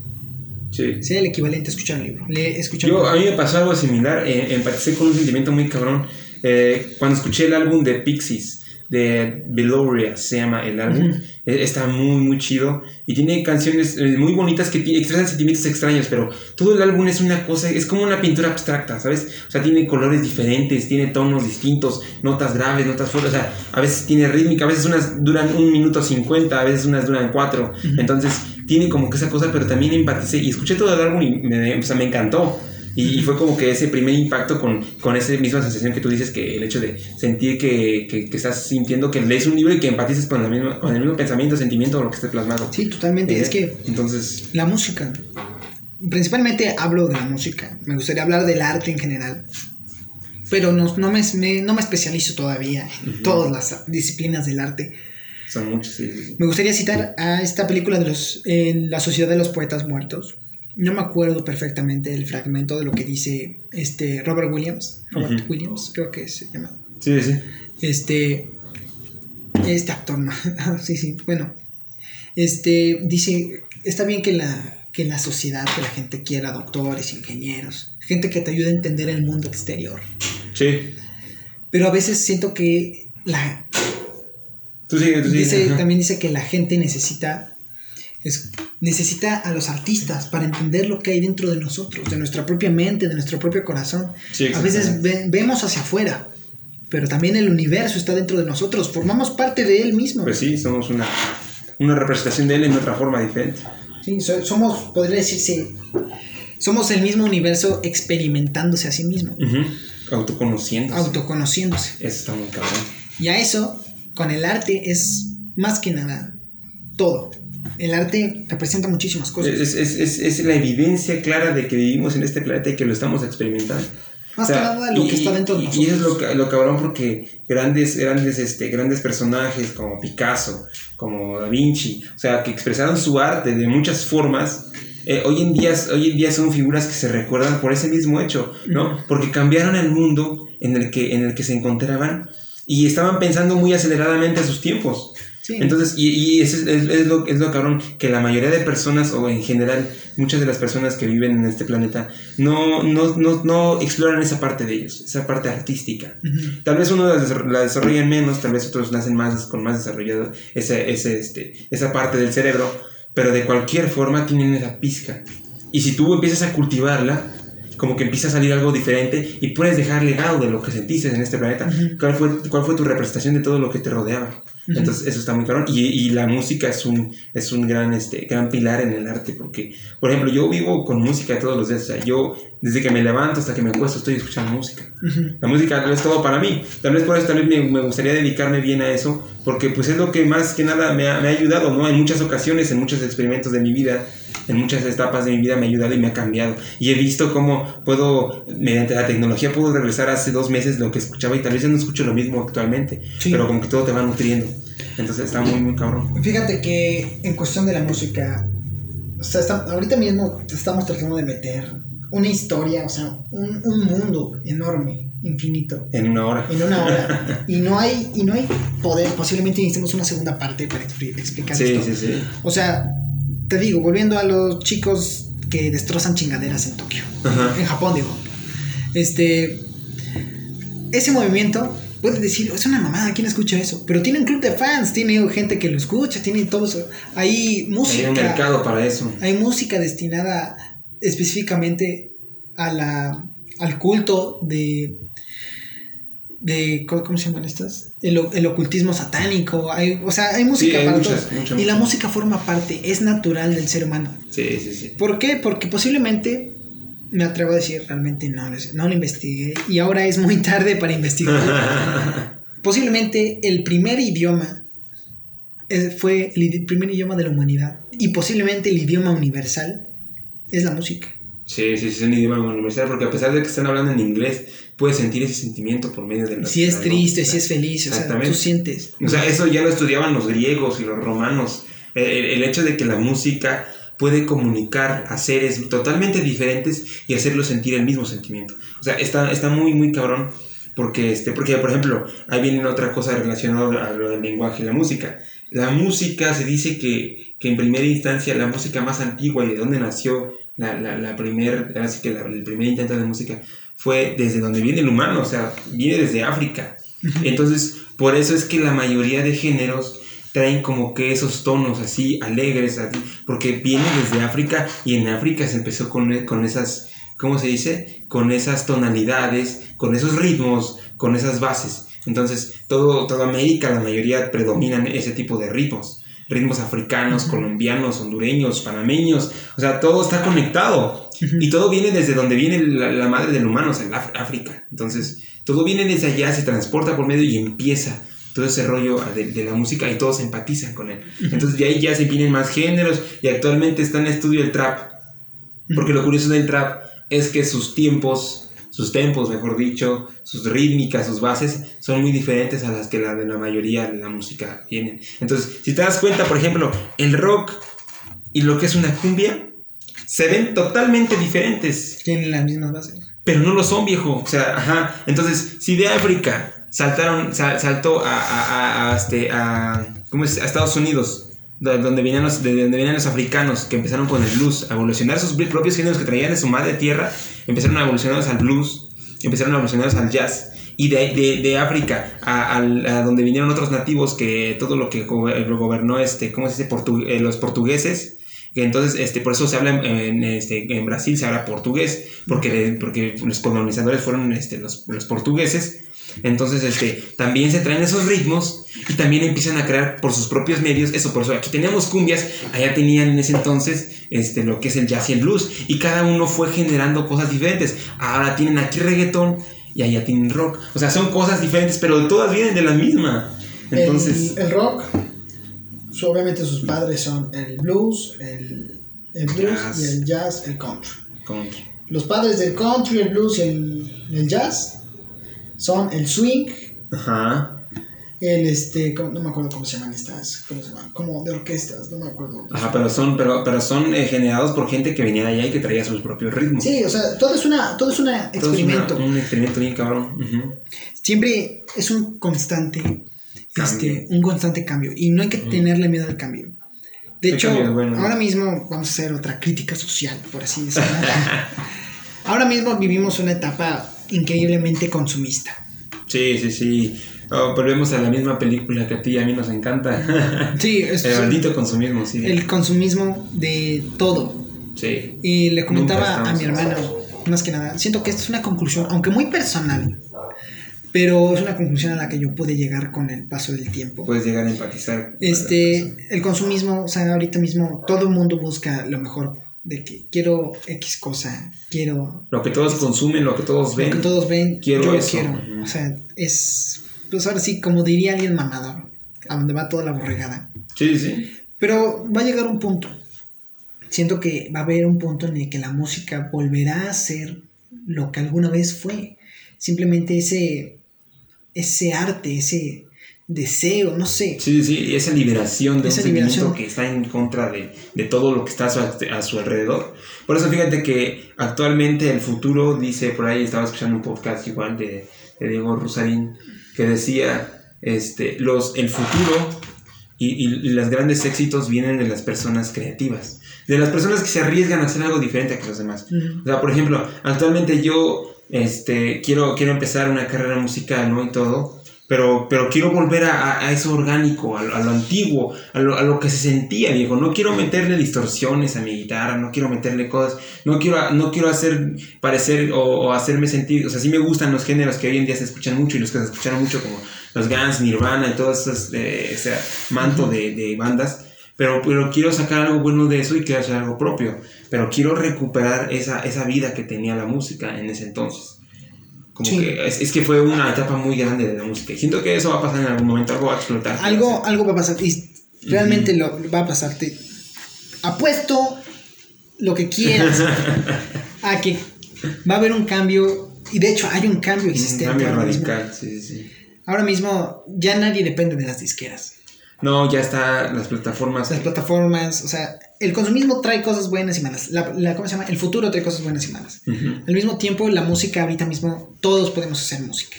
Sí. Sea el equivalente a escuchar un libro. Le, escuchar Yo, un- a mí me pasó algo similar, eh, empaticé con un sentimiento muy cabrón. eh, cuando escuché el álbum de Pixies, de Beloria, se llama el álbum, Ujú. eh, está muy, muy chido y tiene canciones eh, muy bonitas que expresan sentimientos extraños, pero todo el álbum es una cosa, es como una pintura abstracta, ¿sabes? O sea, tiene colores diferentes, tiene tonos distintos, notas graves, notas fuertes, o sea, a veces tiene rítmica, a veces unas duran un minuto cincuenta, a veces unas duran cuatro, Ujú. entonces tiene como que esa cosa, pero también empaticé y escuché todo el álbum y me, o sea, me encantó. Y, y fue como que ese primer impacto con, con esa misma sensación que tú dices, que el hecho de sentir que, que, que estás sintiendo que lees un libro y que empatices con, la misma, con el mismo pensamiento, sentimiento o lo que esté plasmado. Sí, totalmente. Eh, Es que Entonces, la música, principalmente hablo de la música, me gustaría hablar del arte en general, pero no, no, me, me- no me especializo todavía en Ujú. todas las disciplinas del arte. son muchos, sí, sí, sí. Me gustaría citar a esta película de los, en La Sociedad de los Poetas Muertos. No me acuerdo perfectamente del fragmento de lo que dice este Robert Williams. Robert. Williams, creo que se llama. Sí, sí. Este. Este actor, no. sí, sí, bueno. Este dice: Está bien que la, que en la sociedad que la gente quiera doctores, ingenieros, gente que te ayude a entender el mundo exterior. Sí. Pero a veces siento que la, Tú sigue, tú sigue. dice, también dice que la gente necesita es- necesita a los artistas para entender lo que hay dentro de nosotros, de nuestra propia mente, de nuestro propio corazón. Sí, a veces ve- vemos hacia afuera, pero también el universo está dentro de nosotros, formamos parte de él mismo. Pues sí, somos una, una representación de él en otra forma diferente. Sí, so- somos, podría decirse, somos el mismo universo experimentándose a sí mismo, Ujú. Autoconociéndose. autoconociéndose. Eso está muy cabrón. Y a eso, con el arte, es más que nada todo. El arte representa muchísimas cosas. Es, es, es, es la evidencia clara de que vivimos en este planeta y que lo estamos experimentando. Más O sea, que nada lo y- que está dentro de nosotros. Y es lo, lo cabrón porque grandes, grandes, este, grandes personajes como Picasso, como Da Vinci, o sea, que expresaron su arte de muchas formas, eh, hoy, en día, hoy en día son figuras que se recuerdan por ese mismo hecho, ¿no? Porque cambiaron el mundo en el que, en el que se encontraban y estaban pensando muy aceleradamente a sus tiempos. Sí. Entonces, y, y es, es- es lo, es lo cabrón, que la mayoría de personas, o en general, muchas de las personas que viven en este planeta, no, no, no, no exploran esa parte de ellos, esa parte artística. Ujú. Tal vez uno la, desar- la desarrollan menos, tal vez otros nacen más con más desarrollado ese, ese, este, esa parte del cerebro, pero de cualquier forma tienen esa pizca. Y si tú empiezas a cultivarla, como que empieza a salir algo diferente y puedes dejar legado de lo que sentiste en este planeta. Ujú. ¿Cuál, fue, ¿Cuál fue tu representación de todo lo que te rodeaba? Ujú. Entonces, eso está muy claro. Y, y la música es un, es un gran, este, gran pilar en el arte, porque, por ejemplo, yo vivo con música todos los días. O sea, yo, desde que me levanto hasta que me acuesto, estoy escuchando música. Ujú. La música es todo para mí. Tal vez por eso también me, me gustaría dedicarme bien a eso, porque pues es lo que más que nada me ha, me ha ayudado, ¿no? En muchas ocasiones, en muchos experimentos de mi vida, en muchas etapas de mi vida me ha ayudado y me ha cambiado. Y he visto cómo puedo, mediante la tecnología, puedo regresar hace dos meses lo que escuchaba y tal vez ya no escucho lo mismo actualmente, Sí. pero como que todo te va nutriendo. Entonces está muy, muy cabrón. Fíjate que en cuestión de la música, o sea, está- ahorita mismo estamos tratando de meter una historia, o sea, un, un mundo enorme, infinito, En una hora. en una hora. y no hay, y no hay poder, posiblemente necesitemos una segunda parte para expli- explicar Sí, esto. sí, sí. O sea, te digo, volviendo a los chicos que destrozan chingaderas en Tokio, Ajá. en Japón digo. Este, ese movimiento, puedes decir, es una mamada, ¿quién escucha eso? Pero tiene un club de fans, tiene gente que lo escucha, tiene todo eso. Hay música. Hay un mercado para eso. Hay música destinada específicamente a la, al culto de, de ¿cómo se llaman estas? El, ocultismo satánico. Hay, o sea, hay música para muchas, todo. muchas, y la música forma parte, es natural del ser humano. Sí, sí, sí. ¿Por qué? Porque posiblemente, me atrevo a decir, realmente no, no lo investigué y ahora es muy tarde para investigar. posiblemente el primer idioma eh, fue el primer idioma de la humanidad y posiblemente el idioma universal es la música. Sí, sí, sí, es un idioma universal, porque a pesar de que están hablando en inglés, puedes sentir ese sentimiento por medio de la Si es triste, música. si es feliz, o sea, tú sientes. O sea, eso ya lo estudiaban los griegos y los romanos. El, el- hecho de que la música puede comunicar a seres totalmente diferentes y hacerlos sentir el mismo sentimiento. O sea, está, está muy, muy cabrón. Porque, este, porque, por ejemplo, ahí viene otra cosa relacionada a lo del lenguaje y la música. La música se dice que, que en primera instancia la música más antigua y de donde nació la, la, la primer, así que la- el primer intento de música fue desde donde viene el humano, o sea, viene desde África. Entonces, por eso es que la mayoría de géneros traen como que esos tonos así alegres, así, porque viene desde África y en África se empezó con, con esas, ¿cómo se dice? Con esas tonalidades, con esos ritmos, con esas bases. Entonces, todo, toda América, la mayoría predominan ese tipo de ritmos. Ritmos africanos, colombianos, hondureños, panameños. O sea, todo está conectado. Y todo viene desde donde viene la, la madre del humano, o sea, el África. Entonces, todo viene desde allá, se transporta por medio y empieza todo ese rollo de, de la música y todos empatizan con él. Entonces, de ahí ya se vienen más géneros y actualmente está en estudio el trap. Porque lo curioso del trap es que sus tiempos, sus tempos, mejor dicho, sus rítmicas, sus bases, son muy diferentes a las que la de la mayoría de la música vienen. Entonces, si te das cuenta, por ejemplo, el rock y lo que es una cumbia, se ven totalmente diferentes. Tienen las mismas bases. Pero no lo son, viejo. O sea, ajá. Entonces, si de África saltaron, sal- saltó a, a, a- a este, a, ¿cómo es? a Estados Unidos, do- donde venían, los, de donde venían los africanos, que empezaron con el blues, a evolucionar sus propios géneros que traían de su madre tierra, empezaron a evolucionarlos al blues, empezaron a evolucionarlos al jazz. Y de, de, de África a, donde vinieron otros nativos, que todo lo que gobernó, este, ¿cómo se dice? Portu- eh, los portugueses, entonces, este, por eso se habla en, en, este, en Brasil, se habla portugués, porque, porque los colonizadores fueron este, los, los portugueses. Entonces, este, también se traen esos ritmos y también empiezan a crear por sus propios medios eso. Por eso aquí tenemos cumbias, allá tenían en ese entonces este, lo que es el jazz y el blues. Y cada uno fue generando cosas diferentes. Ahora tienen aquí reggaetón y allá tienen rock. O sea, son cosas diferentes, pero todas vienen de la misma. Entonces, el, el rock, su- obviamente sus padres son el blues, el, el blues Jazz. y el jazz, el country. con- Los padres del country, el blues y el, el jazz son el swing, Ajá. el este, ¿cómo- no me acuerdo cómo se llaman estas, cómo se llaman, como de orquestas, no me acuerdo. Ajá, pero son, pero, pero son eh, generados por gente que venía de allá y que traía sus propios ritmos. Sí, o sea, todo es una, todo es un Todo es una- experimento. un experimento bien cabrón. Ujú. Siempre es un constante, este, un constante cambio y no hay que tenerle miedo al cambio. De El hecho, cambio es bueno. ahora mismo vamos a hacer otra crítica social, por así decirlo. ahora mismo vivimos una etapa increíblemente consumista. Sí, sí, sí. Oh, volvemos a la misma película que a ti y a mí nos encanta. Sí, es El maldito consumismo, sí. el consumismo de todo. Sí. Y le comentaba a mi hermano, más que nada, siento que esta es una conclusión, aunque muy personal, pero es una conclusión a la que yo pude llegar con el paso del tiempo. Puedes llegar a empatizar. Este, el consumismo, o sea, ahorita mismo todo el mundo busca lo mejor de que quiero X cosa, quiero Lo que todos consumen, lo que todos lo ven. que todos ven, Quiero yo eso. quiero. O sea, es, pues ahora sí, como diría alguien mamador, a donde va toda la borregada. Sí, sí. Pero va a llegar un punto. Siento que va a haber un punto en el que la música volverá a ser lo que alguna vez fue. Simplemente ese, ese arte, ese deseo, no sé. Sí, sí, y esa liberación de Esa un sentimiento liberación. que está en contra de, de todo lo que está a su, a su alrededor. Por eso fíjate que actualmente el futuro, dice por ahí, estaba escuchando un podcast igual de, de Diego Rusarín, que decía, este, los, el futuro y, y- los grandes éxitos vienen de las personas creativas, de las personas que se arriesgan a hacer algo diferente que los demás. O sea, por ejemplo, actualmente yo este, quiero, quiero empezar una carrera musical, ¿no? Y todo, pero, pero quiero volver a, a- eso orgánico, a, lo- a lo antiguo, a lo, a lo que se sentía, viejo. No quiero meterle distorsiones a mi guitarra, no quiero meterle cosas, no quiero, no quiero hacer parecer o, o hacerme sentir, o sea, sí me gustan los géneros que hoy en día se escuchan mucho y los que se escucharon mucho como los Guns, Nirvana y todo esos, eh, ese manto de, de bandas. Pero, pero quiero sacar algo bueno de eso y quiero hacer algo propio. Pero quiero recuperar esa, esa vida que tenía la música en ese entonces. Como Sí. que es, es que fue una etapa muy grande de la música. Y siento que eso va a pasar en algún momento, algo va a explotar. Algo, algo va a pasar. Y realmente lo va a pasar. Te apuesto lo que quieras a que va a haber un cambio. Y de hecho hay un cambio Un existente. cambio ahora mismo. radical, sí, sí, sí. Ahora mismo ya nadie depende de las disqueras. No, ya está las plataformas. Las plataformas, o sea, el consumismo trae cosas buenas y malas. La, la- ¿Cómo se llama? El futuro trae cosas buenas y malas. Al mismo tiempo, la música ahorita mismo, todos podemos hacer música.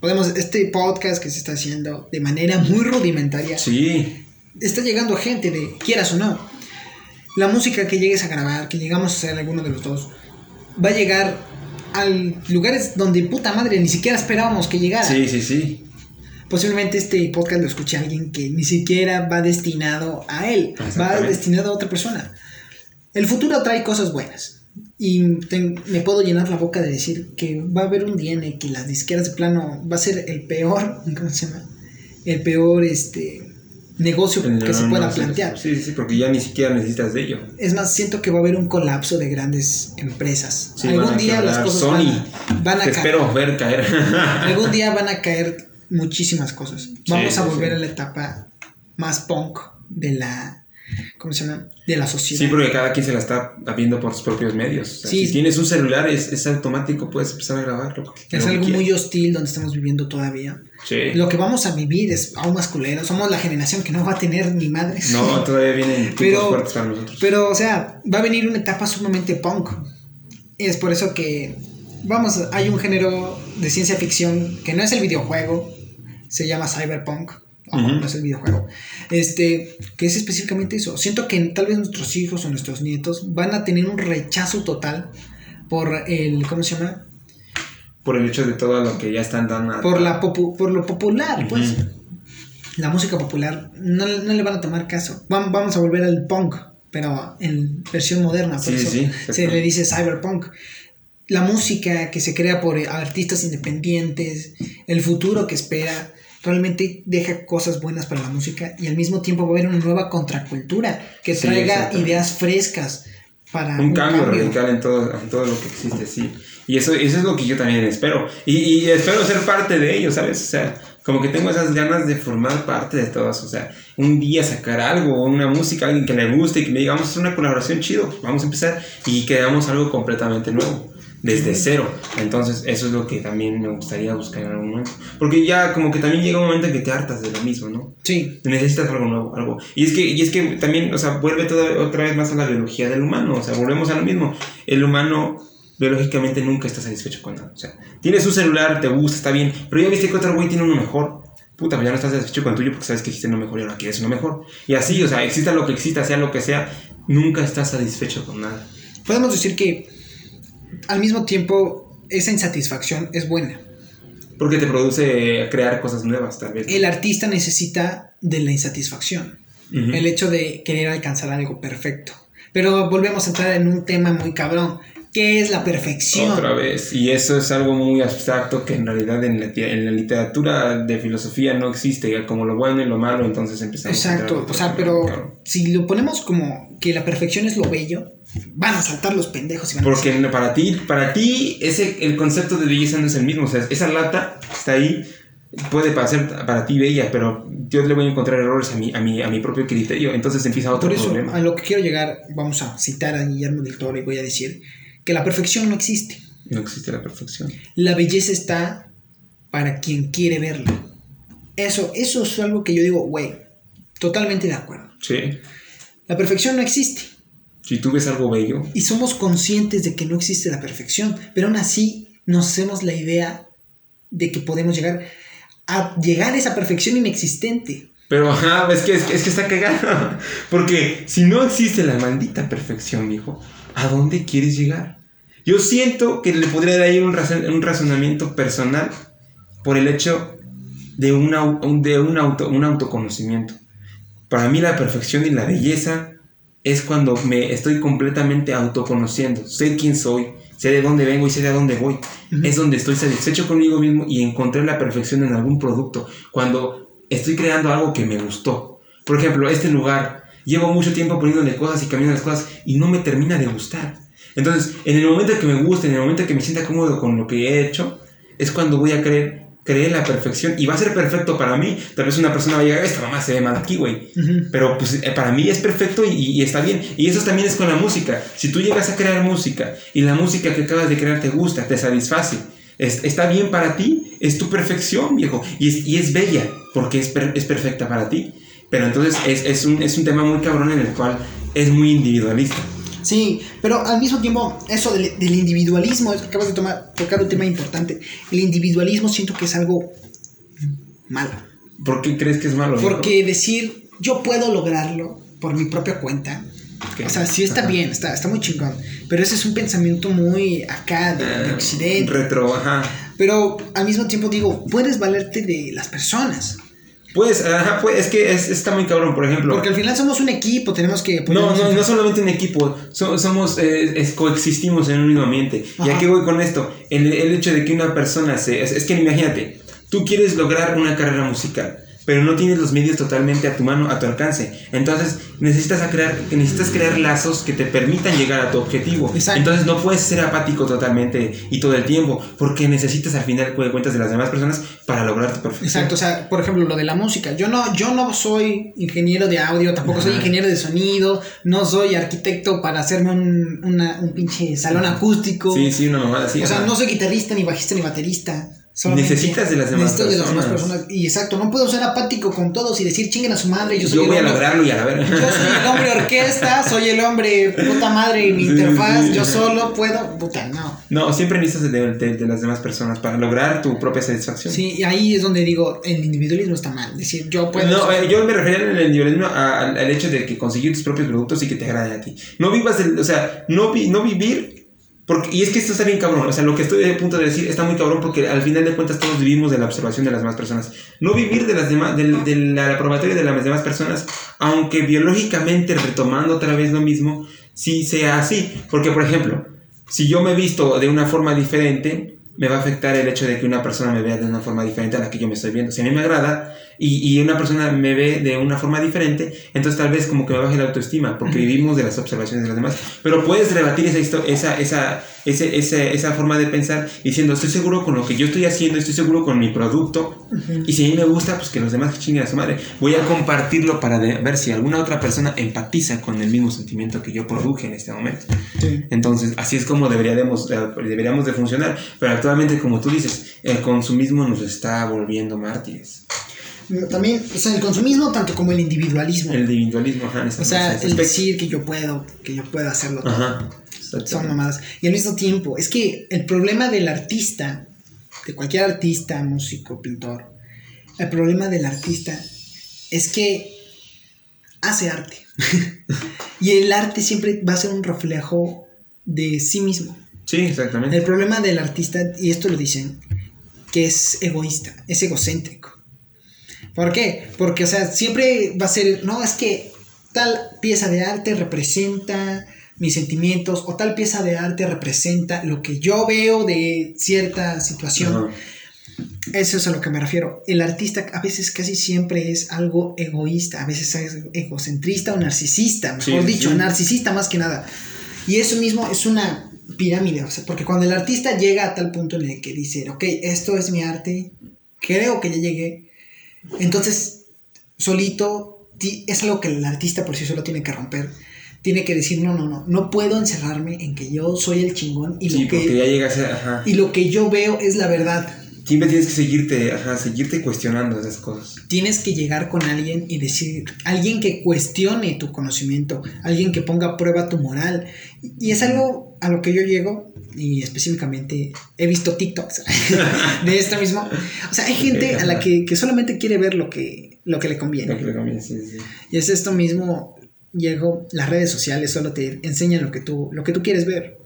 Podemos, este podcast que se está haciendo de manera muy rudimentaria, Sí, está llegando a gente de, quieras o no. La música que llegues a grabar, que llegamos a hacer alguno de los dos, va a llegar a lugares donde puta madre ni siquiera esperábamos que llegara. sí, sí, sí. Posiblemente este podcast lo escuche alguien que ni siquiera va destinado a él, va destinado a otra persona. El futuro trae cosas buenas. Y ten- me puedo llenar la boca de decir que va a haber un día en el que las disqueras de plano va a ser el peor, ¿cómo se llama? El peor este negocio No, que se no, pueda sí, plantear. Sí, sí, porque ya ni siquiera necesitas de ello. Es más, siento que va a haber un colapso de grandes empresas. Sí, Algún a día las cosas Sony, van a, van a Te caer. espero ver caer. Algún día van a caer muchísimas cosas. Vamos Sí, a volver sí. a la etapa más punk de la. ¿Cómo se llama? De la sociedad. Sí, porque cada quien se la está viendo por sus propios medios. O sea, Sí. Si tienes un celular, es, es automático, puedes empezar a grabar lo que, es algo muy hostil donde estamos viviendo todavía. Sí. Lo que vamos a vivir es aún más culero. Somos la generación que no va a tener ni madres. No, todavía vienen Pero- fuertes para nosotros. Pero, o sea, va a venir una etapa sumamente punk. Y es por eso que, vamos, hay un género de ciencia ficción que no es el videojuego, se llama cyberpunk. Ujú. no es el videojuego. Este, que es específicamente eso. Siento que tal vez nuestros hijos o nuestros nietos van a tener un rechazo total por el, ¿cómo se llama? Por el hecho de todo lo que ya están dando. Por, la popu- por lo popular, pues. La música popular no, no le van a tomar caso. Vam- Vamos a volver al punk, pero en versión moderna. Por Sí, eso sí, se le dice cyberpunk. La música que se crea por artistas independientes, el futuro que espera, realmente deja cosas buenas para la música y al mismo tiempo va a haber una nueva contracultura que Sí, traiga ideas frescas para un cambio, radical en todo, en todo lo que existe, sí. Y eso, eso es lo que yo también espero. Y, y espero ser parte de ello, ¿sabes? O sea, como que tengo esas ganas de formar parte de todas. O sea, un día sacar algo, una música, alguien que le guste y que me diga, vamos a hacer una colaboración chido, vamos a empezar y creamos algo completamente nuevo. Desde cero. Entonces, eso es lo que también me gustaría buscar en algún momento. Porque ya como que también llega un momento en que te hartas de lo mismo, ¿no? Sí, Necesitas algo nuevo, algo. Y es que, y es que también, o sea, vuelve toda, otra vez más a la biología del humano. O sea, volvemos a lo mismo. El humano biológicamente nunca está satisfecho con nada. O sea, tienes un celular, te gusta, está bien, pero ya viste que otro güey tiene uno mejor. Puta, pues ya no estás satisfecho con el tuyo porque sabes que existe uno mejor y ahora quieres uno mejor. Y así, o sea, exista lo que exista, sea lo que sea, nunca estás satisfecho con nada. podemos decir que al mismo tiempo esa insatisfacción es buena. Porque te produce crear cosas nuevas, tal vez. El artista necesita de la insatisfacción. El hecho de querer alcanzar algo perfecto. Pero volvemos a entrar en un tema muy cabrón. ¿Qué es la perfección? Otra vez. Y eso es algo muy abstracto que en realidad en la, en la literatura de filosofía no existe, como lo bueno y lo malo, entonces empezamos a Exacto, entrar o sea, pero si lo ponemos como que la perfección es lo bello, van a saltar los pendejos y van a Porque decir, para ti, para ti ese, el concepto de belleza no es el mismo. O sea, esa lata está ahí, puede parecer para ti bella, pero yo le voy a encontrar errores a mi, a mi, a mi propio criterio. Entonces empieza otro por eso problema. a lo que quiero llegar, vamos a citar a Guillermo del Toro y voy a decir que la perfección no existe. No existe la perfección. La belleza está para quien quiere verla. Eso, eso es algo que yo digo, güey, totalmente de acuerdo. Sí. La perfección no existe. Si tú ves algo bello. Y somos conscientes de que no existe la perfección, pero aún así nos hacemos la idea de que podemos llegar a llegar a esa perfección inexistente. Pero, ajá, es que, es, que está cagado. Porque si no existe la maldita perfección, hijo, ¿a dónde quieres llegar? Yo siento que le podría dar ahí un, un razonamiento personal por el hecho de, una, de un, auto, un autoconocimiento. Para mí la perfección y la belleza es cuando me estoy completamente autoconociendo. Sé quién soy, sé de dónde vengo y sé de dónde voy. Es donde estoy satisfecho conmigo mismo y encontré la perfección en algún producto. Cuando estoy creando algo que me gustó. Por ejemplo, este lugar. Llevo mucho tiempo poniéndole cosas y cambiando las cosas y no me termina de gustar. Entonces, en el momento que me guste, en el momento que me sienta cómodo con lo que he hecho, es cuando voy a creer cree la perfección y va a ser perfecto para mí. Tal vez una persona va a llegar, esta mamá se ve mal aquí, güey. Pero pues eh, para mí es perfecto y, está bien. Y eso también es con la música. Si tú llegas a crear música y la música que acabas de crear te gusta, te satisface, está bien para ti, es tu perfección, viejo. Y es, y es bella porque es, es perfecta para ti. Pero entonces es, es, un, es un tema muy cabrón en el cual es muy individualista. Sí, pero al mismo tiempo, eso del, individualismo, acabas de tomar, tocar un tema importante. El individualismo siento que es algo malo. ¿Por qué crees que es malo? Porque decir, yo puedo lograrlo por mi propia cuenta. O sea, sí está bien, está, está muy chingón. Pero ese es un pensamiento muy acá, de, de ah, Occidente. Retro, ajá. Pero al mismo tiempo digo, puedes valerte de las personas. Pues, ajá, pues es que es, está muy cabrón, por ejemplo. Porque al final somos un equipo, tenemos que... No, no, no solamente un equipo, somos, eh, coexistimos en un mismo ambiente. ¿Y a qué voy con esto? El, el hecho de que una persona se... es que imagínate, tú quieres lograr una carrera musical pero no tienes los medios totalmente a tu mano, a tu alcance. Entonces necesitas, crear, necesitas crear lazos que te permitan llegar a tu objetivo. Entonces no puedes ser apático totalmente y todo el tiempo, porque necesitas al final de cuentas de las demás personas para lograr tu perfección. Exacto, o sea, por ejemplo, lo de la música. Yo no, yo no soy ingeniero de audio, tampoco soy ingeniero de sonido, no soy arquitecto para hacerme un, un pinche salón acústico. Sí, sí, una mamada así. O sea, no soy guitarrista, ni bajista, ni baterista necesitas de las demás personas. Y exacto, no puedo ser apático con todos y decir chinguen a su madre. Yo, soy yo voy a lograrlo y a la ver. Yo soy el hombre orquesta, soy el hombre puta madre mi interfaz. Yo solo puedo. Puta, no. No, siempre necesitas de, de, las demás personas para lograr tu propia satisfacción. Sí, y ahí es donde digo, el individualismo está mal. Decir, yo puedo. No, eh, yo me refería en el individualismo al, hecho de que conseguir tus propios productos y que te agrade a ti. No vivas, el, o sea, no, no vivir porque, y es que esto está bien cabrón, o sea, lo que estoy a punto de decir está muy cabrón porque al final de cuentas todos vivimos de la observación de las demás personas. No vivir de, las demás, de, de la probatoria de las demás personas, aunque biológicamente, retomando otra vez lo mismo, sí sea así. Porque, por ejemplo, si yo me visto de una forma diferente, me va a afectar el hecho de que una persona me vea de una forma diferente a la que yo me estoy viendo. Si a mí me agrada y, y una persona me ve de una forma diferente, entonces tal vez como que me baje la autoestima, porque vivimos de las observaciones de los demás. Pero puedes rebatir esa, esa, esa, ese, ese, esa forma de pensar diciendo, estoy seguro con lo que yo estoy haciendo, estoy seguro con mi producto, y si a mí me gusta, pues que los demás chinguen a su madre. Voy a compartirlo para ver si alguna otra persona empatiza con el mismo sentimiento que yo produje en este momento. Entonces, así es como deberíamos, deberíamos de funcionar, pero actualmente, como tú dices, el consumismo nos está volviendo mártires. También, o sea, el consumismo tanto como el individualismo. El individualismo, ajá. O sea, el decir que yo puedo, que yo puedo hacerlo. Ajá. Son mamadas. Y al mismo tiempo, es que el problema del artista, de cualquier artista, músico, pintor, el problema del artista es que hace arte. y el arte siempre va a ser un reflejo de sí mismo. Sí, exactamente. El problema del artista, y esto lo dicen, que es egoísta, es egocéntrico. ¿Por qué? Porque, o sea, siempre va a ser, no, es que tal pieza de arte representa mis sentimientos o tal pieza de arte representa lo que yo veo de cierta situación. Eso es a lo que me refiero. El artista a veces casi siempre es algo egoísta, a veces es egocentrista o narcisista, mejor dicho, narcisista más que nada. Y eso mismo es una pirámide, o sea, porque cuando el artista llega a tal punto en el que dice, ok, esto es mi arte, creo que ya llegué, entonces solito es algo que el artista por sí solo tiene que romper tiene que decir, no, no, no, no puedo encerrarme en que yo soy el chingón y, lo, que, ya a ajá. y lo que yo veo es la verdad. Siempre tienes que seguirte, ajá, seguirte cuestionando esas cosas. Tienes que llegar con alguien y decir, alguien que cuestione tu conocimiento, alguien que ponga a prueba tu moral. Y es algo a lo que yo llego y específicamente he visto TikToks de esto mismo. O sea, hay gente a la que, que solamente quiere ver lo que, lo que le conviene. Lo que le conviene, sí, sí. Y es esto mismo, Diego, las redes sociales solo te enseñan lo que tú, lo que tú quieres ver.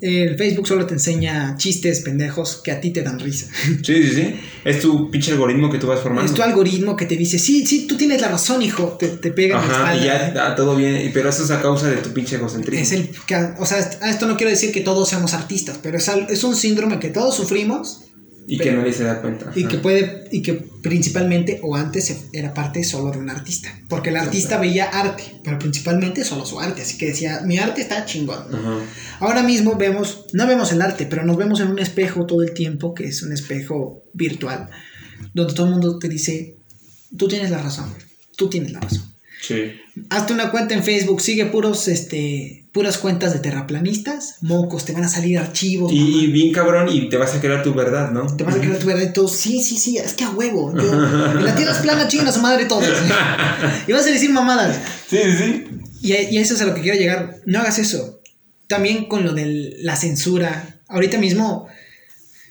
El Facebook solo te enseña chistes pendejos que a ti te dan risa. Sí, sí, sí. Es tu pinche algoritmo que tú vas formando. Es tu algoritmo que te dice, sí, sí, tú tienes la razón, hijo. Te, te pega en la Ajá, y espalda. ya ah, todo bien. Pero eso es a causa de tu pinche egocentrismo. Es el, o sea, est- esto no quiero decir que todos seamos artistas, pero es, es un síndrome que todos sufrimos y que nadie se da cuenta. y que puede y que principalmente o antes era parte solo de un artista, porque el artista veía arte, pero principalmente solo su arte, así que decía, mi arte está chingón. Ajá. Ahora mismo vemos, no vemos el arte, pero nos vemos en un espejo todo el tiempo, que es un espejo virtual, donde todo el mundo te dice, tú tienes la razón, tú tienes la razón. Sí. Hazte una cuenta en Facebook, sigue puros, este, puras cuentas de terraplanistas, mocos, te van a salir archivos. mamá. Y, y bien cabrón, y te vas a crear tu verdad, ¿no? Te vas a creer tu verdad y todo, sí, sí, sí, es que a huevo. Yo, la tierra es plana, chinga su madre todos. y vas a decir mamadas. Sí, sí, sí. Y, y eso es a lo que quiero llegar. No hagas eso. También con lo de la censura. Ahorita mismo,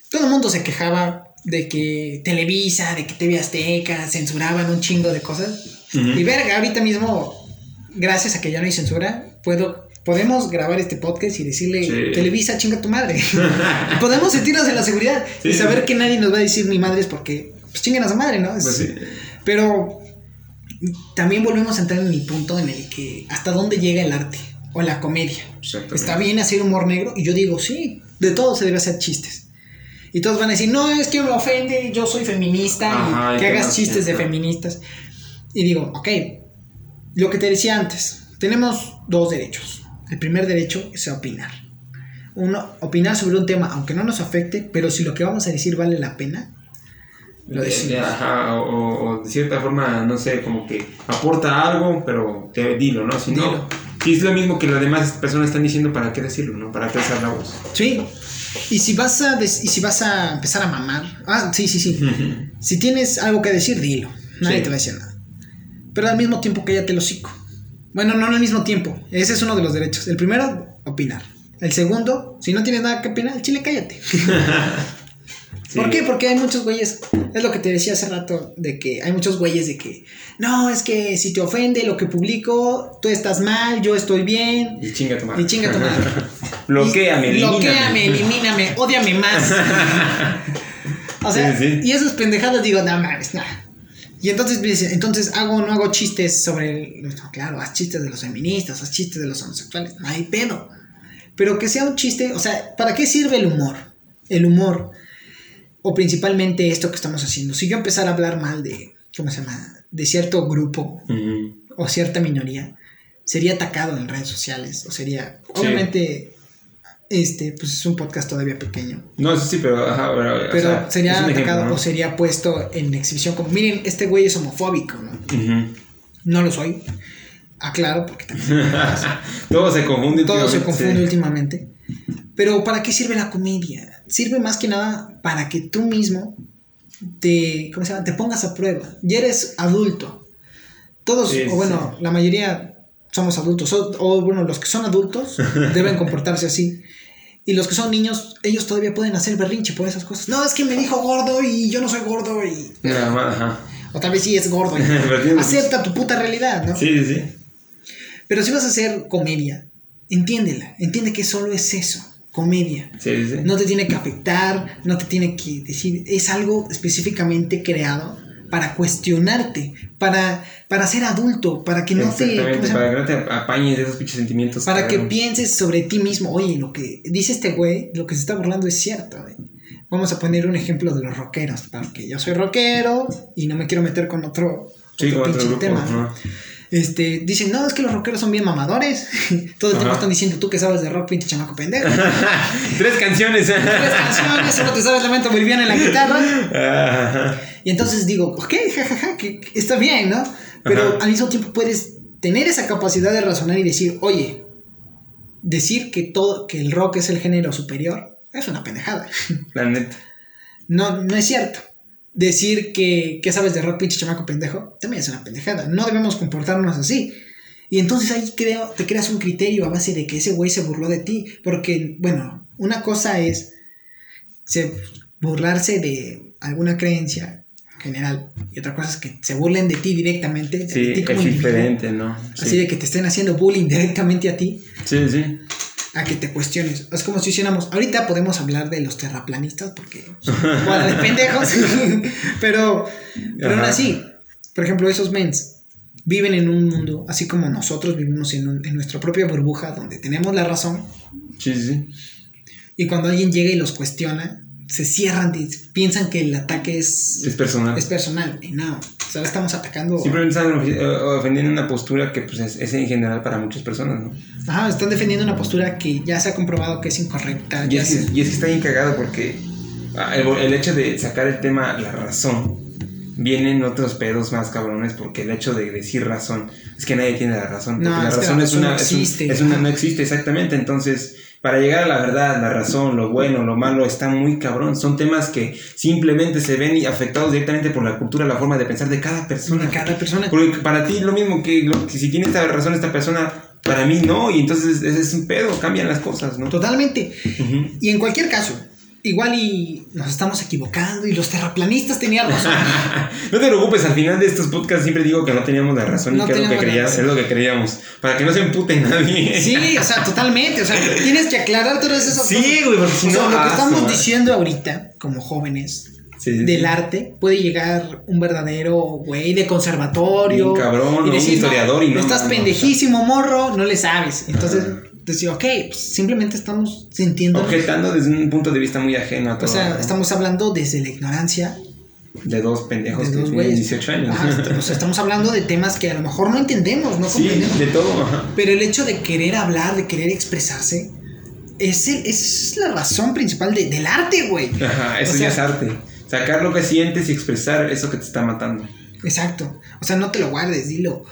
todo el mundo se quejaba de que Televisa, de que TV Azteca censuraban un chingo de cosas. Y verga, ahorita mismo, gracias a que ya no hay censura, puedo, podemos grabar este podcast y decirle, Sí. Televisa, chinga tu madre. Podemos sentirnos en la seguridad y Sí. saber que nadie nos va a decir ni madres porque, pues chinguen a su madre, ¿no? Es- Pues. Pero también volvemos a entrar en mi punto en el que hasta dónde llega el arte o la comedia. Está bien hacer humor negro y yo digo, sí, de todo se debe hacer chistes. Y todos van a decir, no, es que me ofende, yo soy feminista Ajá, y y que hagas chistes de feministas. Y digo, ok, lo que te decía antes, tenemos dos derechos. El primer derecho es opinar. Uno, opinar sobre un tema, aunque no nos afecte, pero si lo que vamos a decir vale la pena, lo De- decimos. ajá, o, de cierta forma, no sé, como que aporta algo, pero te, dilo, ¿no? Si Dilo. no, si es lo mismo que las demás personas están diciendo, ¿para qué decirlo, no? ¿Para qué alzar la voz? Sí. Y si vas a y si vas a empezar a mamar, ah, sí, sí, sí. Si tienes algo que decir, dilo. Nadie Sí. te va a decir nada. Pero al mismo tiempo cállate el hocico. Bueno, no al mismo tiempo. Ese es uno de los derechos. El primero, opinar. El segundo, si no tienes nada que opinar, al chile cállate. Sí. ¿Por qué? Porque hay muchos güeyes, es lo que te decía hace rato, de que hay muchos güeyes de que, no, es que si te ofende lo que publico, tú estás mal, yo estoy bien, Y chinga tu madre. y chinga tu madre. Bloquéame, elimíname. Bloquéame, elimíname, ódiame más. o sea, Sí, sí. y esas pendejadas digo, no mames, no. Y entonces me dicen, entonces hago no hago chistes sobre el, no, claro, haz chistes de los feministas, haz chistes de los homosexuales, no hay pedo. Pero que sea un chiste, o sea, ¿para qué sirve el humor? El humor o principalmente esto que estamos haciendo. Si yo empezara a hablar mal de ¿cómo se llama? de cierto grupo o cierta minoría sería atacado en redes sociales o sería Sí. obviamente este pues es un podcast todavía pequeño. No, eso sí, pero, ajá, pero, o pero sea, sería ejemplo, atacado ¿no? o sería puesto en exhibición como miren este güey es homofóbico no no lo soy aclaro porque también Todo se confunde. todo se confunde sí. últimamente. Pero para qué sirve la comedia sirve más que nada para que tú mismo te ¿cómo se llama? te pongas a prueba. Ya eres adulto. Todos Sí, o bueno la mayoría somos adultos. O, o, bueno los que son adultos deben comportarse así y los que son niños ellos todavía pueden hacer berrinche por esas cosas no es que me dijo gordo y yo no soy gordo y ajá. o tal vez sí es gordo y- acepta tu puta realidad no Sí, sí, sí. pero si vas a hacer comedia entiéndela entiende que solo es eso comedia Sí, sí, sí. no te tiene que afectar, no te tiene que decir, es algo específicamente creado para cuestionarte, para, para ser adulto, para que no te... ¿cómo Exactamente, se para que no te apañes de esos pinches sentimientos. Para que pienses sobre ti mismo, oye, lo que dice este güey, lo que se está burlando es cierto. güey". Vamos a poner un ejemplo de los rockeros, porque yo soy rockero y no me quiero meter con otro, Sí, pinche grupo. tema. Este, dicen, no, es que los rockeros son bien mamadores. Todo el tiempo están diciendo, tú que sabes de rock, pinche chamaco pendejo. Tres canciones. Tres canciones, solo te sabes Lamento Boliviano en la guitarra. Ajá. Y entonces digo, ok, jajaja, que, está bien, ¿no? Pero Ajá. al mismo tiempo puedes tener esa capacidad de razonar y decir, oye, decir que todo, que el rock es el género superior, es una pendejada. La neta. No, no es cierto. Decir que, que sabes de rock, pinche chamaco pendejo, también es una pendejada. No debemos comportarnos así. Y entonces ahí creo, te creas un criterio a base de que ese güey se burló de ti. Porque, bueno, una cosa es se, burlarse de alguna creencia general y otra cosa es que se burlen de ti directamente. de Sí, ti como es diferente, ¿no? Así Sí, de que te estén haciendo bullying directamente a ti, sí, sí. a que te cuestiones. Es como si hiciéramos, ahorita podemos hablar de los terraplanistas porque bola de pendejos, pero, pero aún así, por ejemplo, esos mens viven en un mundo, así como nosotros vivimos en, un- en nuestra propia burbuja donde tenemos la razón sí, sí. y cuando alguien llega y los cuestiona, se cierran, piensan que el ataque es, Es personal. es personal y no, o sea, estamos atacando. Simplemente están ofi- eh, ofendiendo una postura que pues, es, es en general para muchas personas, ¿no? Ajá, están defendiendo una postura que ya se ha comprobado que es incorrecta. Y es, se- y es que está bien cagado porque ah, el, el hecho de sacar el tema la razón vienen otros pedos más cabrones porque el hecho de decir razón es que nadie tiene la razón. No, porque la razón es una. no es un- existe. es una- no existe, exactamente. Entonces, para llegar a la verdad, la razón, lo bueno, lo malo, está muy cabrón. Son temas que simplemente se ven afectados directamente por la cultura, la forma de pensar de cada persona. de cada persona. Porque para ti lo mismo que, lo, que si tiene esta razón esta persona, para mí no, y entonces ese es un pedo, cambian las cosas, ¿no? Totalmente. Y en cualquier caso, igual y nos estamos equivocando y los terraplanistas tenían razón. no te preocupes, al final de estos podcasts siempre digo que no teníamos la razón No y que es lo que, teníamos la creía- razón. es lo que creíamos. Para que no se empute nadie. Sí, o sea, totalmente. O sea, tienes que aclarar todas esas cosas. Sí, güey, porque si O sea, no, lo que ah, estamos madre. diciendo ahorita, como jóvenes, Sí, sí, del arte, puede llegar un verdadero güey de conservatorio. Un cabrón, un decir, historiador y no, Estás no, no, pendejísimo, morro, no le sabes. Entonces, Ajá. Decir, ok, pues simplemente estamos sintiendo. Objetando desde un punto de vista muy ajeno a O todo. sea, ¿no? estamos hablando desde la ignorancia De dos pendejos de que dos tienen güeyes. 18 años. Ajá, o sea, estamos hablando de temas que a lo mejor no entendemos, no sí, comprendemos. de todo. ajá. Pero el hecho de querer hablar, de querer expresarse, es, el- es la razón principal de- del arte, güey. Ajá, eso O sea- ya es arte. Sacar lo que sientes y expresar eso que te está matando. Exacto. O sea, no te lo guardes, dilo.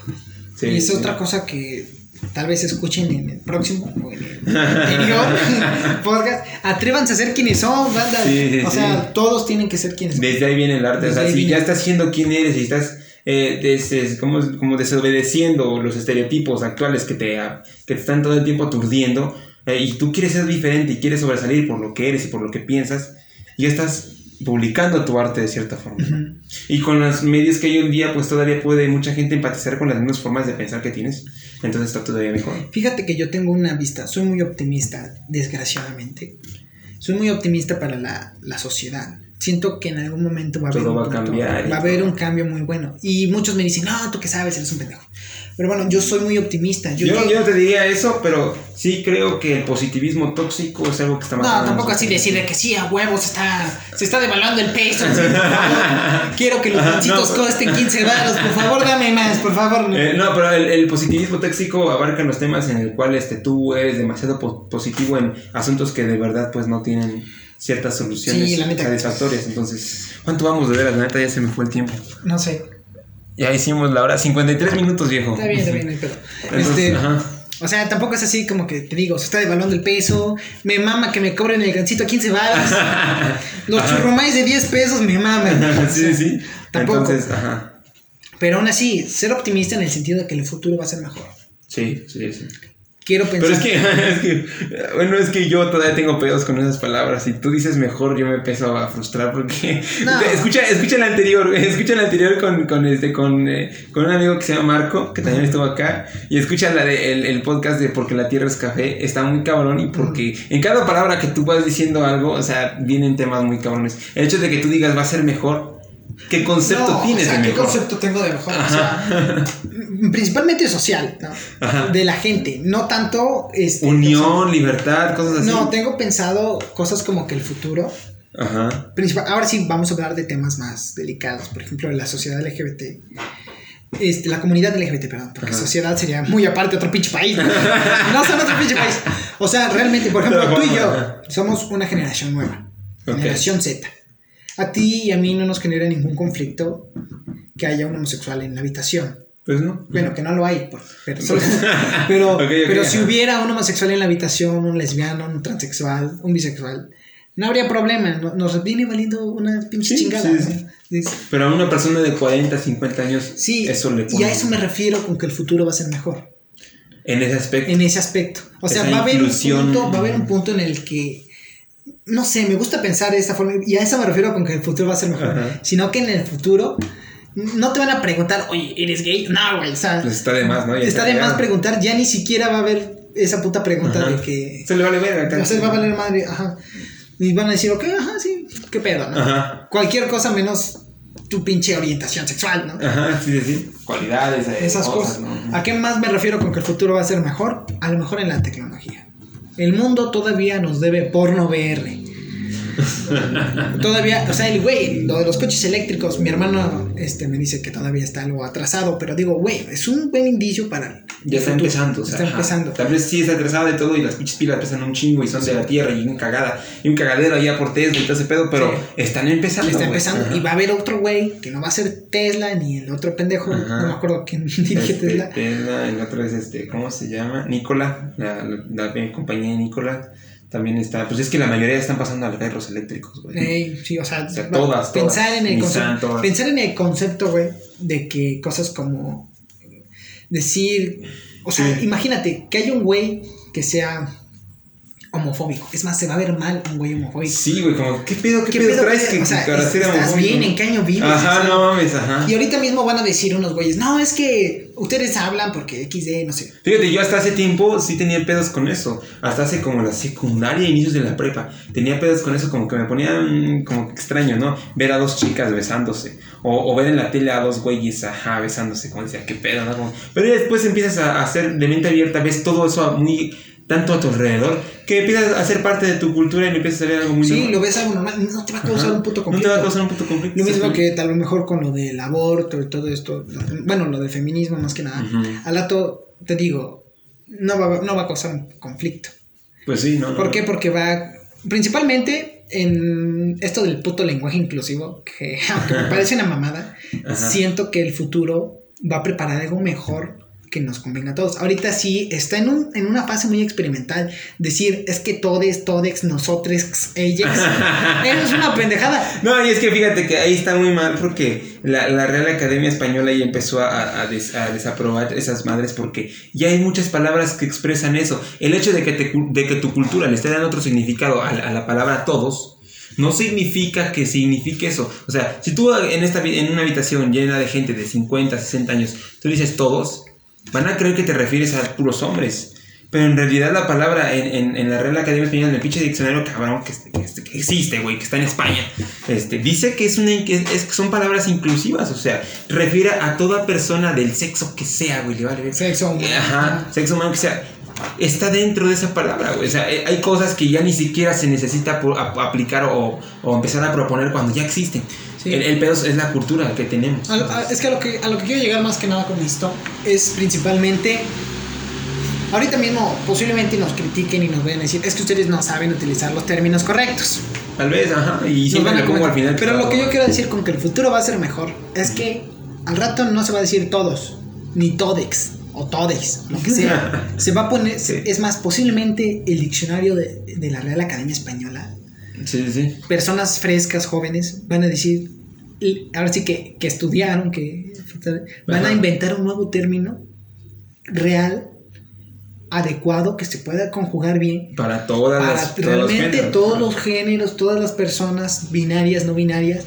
Sí, y es sí. otra cosa que tal vez escuchen en el próximo o en el anterior podcast. Atrévanse a ser quienes son, banda. Sí, sí, o sí. sea, todos tienen que ser quienes son. Desde ahí viene el arte. O sea, si viene. ya estás siendo quien eres y estás eh, des- como, como desobedeciendo los estereotipos actuales que te, ah, que te están todo el tiempo aturdiendo eh, y tú quieres ser diferente y quieres sobresalir por lo que eres y por lo que piensas, ya estás publicando tu arte de cierta forma. Y con los medios que hay hoy en día, pues todavía puede mucha gente empatizar con las mismas formas de pensar que tienes. Entonces está todavía mejor. Fíjate que yo tengo una vista, soy muy optimista, desgraciadamente. Soy muy optimista para la, la sociedad. Siento que en algún momento va a haber, un va a cambiar va a haber un cambio muy bueno. Y muchos me dicen, no, tú que sabes, eres un pendejo. Pero bueno, yo soy muy optimista. Yo, Yo, no te diría eso, pero sí creo que el positivismo tóxico es algo que está no, matando. a tampoco así sociedad. decirle que sí, a huevos, está, se está devaluando el peso. sí. Quiero que los pancitos no, costen 15 baros. Por favor, dame más, por favor. Eh, no, pero el, el positivismo tóxico abarca los temas en el cual este, tú eres demasiado po- positivo en asuntos que de verdad pues no tienen ciertas soluciones Sí, satisfactorias. Entonces, ¿cuánto vamos de veras? La neta ya se me fue el tiempo. No sé. Ya hicimos la hora 53 minutos, viejo. Está bien, está bien, hay pedo. Entonces, Este, ajá. O sea, tampoco es así como que te digo, se está devaluando el peso, me mama que me cobren el gancito a 15 baros, los Ajá. churrumais de 10 pesos me maman. O sí, sea, sí. Tampoco. Entonces, ajá. Pero aún así, ser optimista en el sentido de que el futuro va a ser mejor. Sí, sí, sí. Quiero pensar. Pero es que, es que, bueno, es que yo todavía tengo pedos con esas palabras. Y tú dices mejor, yo me empiezo a frustrar porque. No. Escucha, escucha el anterior, escucha el anterior con, con, este, con, eh, con un amigo que se llama Marco, que también estuvo acá. Y escucha la de, el, el podcast de Porque la tierra es café. Está muy cabrón y porque en cada palabra que tú vas diciendo algo, o sea, vienen temas muy cabrones. El hecho de que tú digas va a ser mejor, ¿qué concepto No, tienes o sea, de ¿qué mejor? concepto tengo de mejor? O sea, m- principalmente social, ¿no? De la gente, no tanto... Este, Unión, libertad, cosas así. no, tengo pensado cosas como que el futuro... Ajá. Principal, ahora sí vamos a hablar de temas más delicados, por ejemplo, la sociedad LGBT. Este, la comunidad LGBT, perdón, porque Ajá. sociedad sería muy aparte otro pinche país. No, son otro pinche país. O sea, realmente, por ejemplo, tú y yo somos una generación nueva, generación Z. A ti y a mí no nos genera ningún conflicto que haya un homosexual en la habitación. Pues no. Bueno, que no lo hay, pero, pero, si hubiera un homosexual en la habitación, un lesbiano, un transexual, un bisexual, no habría problema, no- nos viene valiendo una pinche Sí, chingada. sí, ¿no? sí. Dices, Pero a una persona de 40, 50 años, Sí, eso le y a eso me refiero con que el futuro va a ser mejor. En ese aspecto. En ese aspecto. O sea, Esa va a, haber un punto, va a haber un punto en el que. No sé, me gusta pensar de esta forma. Y a eso me refiero con que el futuro va a ser mejor. Ajá. Sino que en el futuro. No te van a preguntar, oye, ¿eres gay? No, güey. O sea, Pues está de más, ¿no? Ya está de más preguntar. Ya ni siquiera va a haber esa puta pregunta Ajá. de que. Se le vale ver acá. O sea, va a valer madre. Ajá. Y van a decir, ok, ajá, sí. ¿Qué pedo, no? Ajá. Cualquier cosa menos tu pinche orientación sexual, ¿no? Ajá, sí, sí, sí. Cualidades. eh, Esas cosas. ¿no? ¿A qué más me refiero con que el futuro va a ser mejor? A lo mejor en la tecnología. El mundo todavía nos debe porno VR. todavía, o sea, el güey, lo de los coches eléctricos, mi hermano este, me dice que todavía está algo atrasado, pero digo, güey, es un buen indicio para. Ya está futuro. empezando. o sea, Está ajá. empezando. Tal vez sí está atrasada de todo y las pinches pilas pesan un chingo y son de la tierra y un cagada y un cagadero allá por Tesla y todo ese pedo, pero Sí. están empezando. Está empezando Ajá. y va a haber otro güey que no va a ser Tesla ni el otro pendejo, Ajá. no me acuerdo quién dirige Este, Tesla. Tesla, el otro es este, ¿cómo se llama? Nicola, la, la, la compañía de Nicola. También está, pues es que la mayoría están pasando a los carros eléctricos, güey. Ey, sí, o sea, O sea, va- todas, pensar todas. en el Nissan, concepto, todas. pensar en el concepto, güey, de que cosas como decir, o sea, Sí. imagínate que hay un güey que sea homofóbico. Es más, se va a ver mal un güey homofóbico. Sí, güey, como, ¿qué pedo, qué, ¿Qué pedo, pedo? traes que, O sea, para ser ¿estás homofóbico? bien? ¿En qué año vives? Ajá, no mames, ajá. Y ahorita mismo van a decir unos güeyes, no, es que ustedes hablan porque XD, no sé. Fíjate, yo hasta hace tiempo sí tenía pedos con eso. Hasta hace como la secundaria, inicios de la prepa. Tenía pedos con eso, como que me ponía mm, como extraño, ¿no? Ver a dos chicas besándose. O, o ver en la tele a dos güeyes, ajá, besándose. Como decía, qué pedo, ¿no? Como- Pero después empiezas a hacer de mente abierta, ves todo eso muy tanto a tu alrededor, que empiezas a ser parte de tu cultura y le empiezas a ver algo muy Sí, normal. lo ves algo normal, no te va a causar Ajá. un puto No conflicto. te va a causar un puto conflicto. Lo mismo que tal vez mejor con lo del aborto y todo esto, bueno, lo del feminismo más que nada. Al rato, te digo, no va, no va a causar un conflicto. Pues sí, ¿no? ¿Por no. qué? Porque va, principalmente en esto del puto lenguaje inclusivo, que aunque me parece una mamada, Ajá. siento que el futuro va a preparar algo mejor que nos convenga a todos. Ahorita sí está en, un, en una fase muy experimental. Decir, es que todes, todex, nosotros, ellas. Eso es una pendejada. No, y es que fíjate que ahí está muy mal porque la, la Real Academia Española ya empezó a, a des- a desaprobar esas madres porque ya hay muchas palabras que expresan eso. El hecho de que, te de que tu cultura le esté dando otro significado a, la- a la palabra todos no significa que signifique eso. O sea, si tú en, esta, en una habitación llena de gente de 50, 60 años, tú dices todos, van a creer que te refieres a puros hombres. Pero en realidad la palabra en, en, en la Real Academia Española, en el pinche diccionario cabrón que, que, que- que existe, güey, que está en España, este, dice que, es una, que, es, son palabras inclusivas, o sea, refiere a toda persona del sexo que sea, güey, le vale. Sexo humano. Ajá, sexo humano que sea. Está dentro de esa palabra, güey. O sea, eh, hay cosas que ya ni siquiera se necesita por- ap- aplicar o, o empezar a proponer cuando ya existen. Sí. El, el pedo es la cultura que tenemos. A lo- a- es que a lo que a lo que quiero llegar más que nada con esto es principalmente ahorita mismo posiblemente nos critiquen y nos vayan a decir es que ustedes no saben utilizar los términos correctos. Tal vez, ajá. Y siempre le pongo al final. Pero lo que yo quiero decir con que el futuro va a ser mejor es que al rato no se va a decir todos, ni todex o todex, lo que sea. se va a poner, Sí. es más, posiblemente el diccionario de, de la Real Academia Española, Sí, sí, sí. personas frescas, jóvenes, van a decir, ahora sí que, que estudiaron, que van Ajá. a inventar un nuevo término real, adecuado, que se pueda conjugar bien Para todas para las. todos los realmente géneros. todos los géneros, todas las personas binarias, no binarias,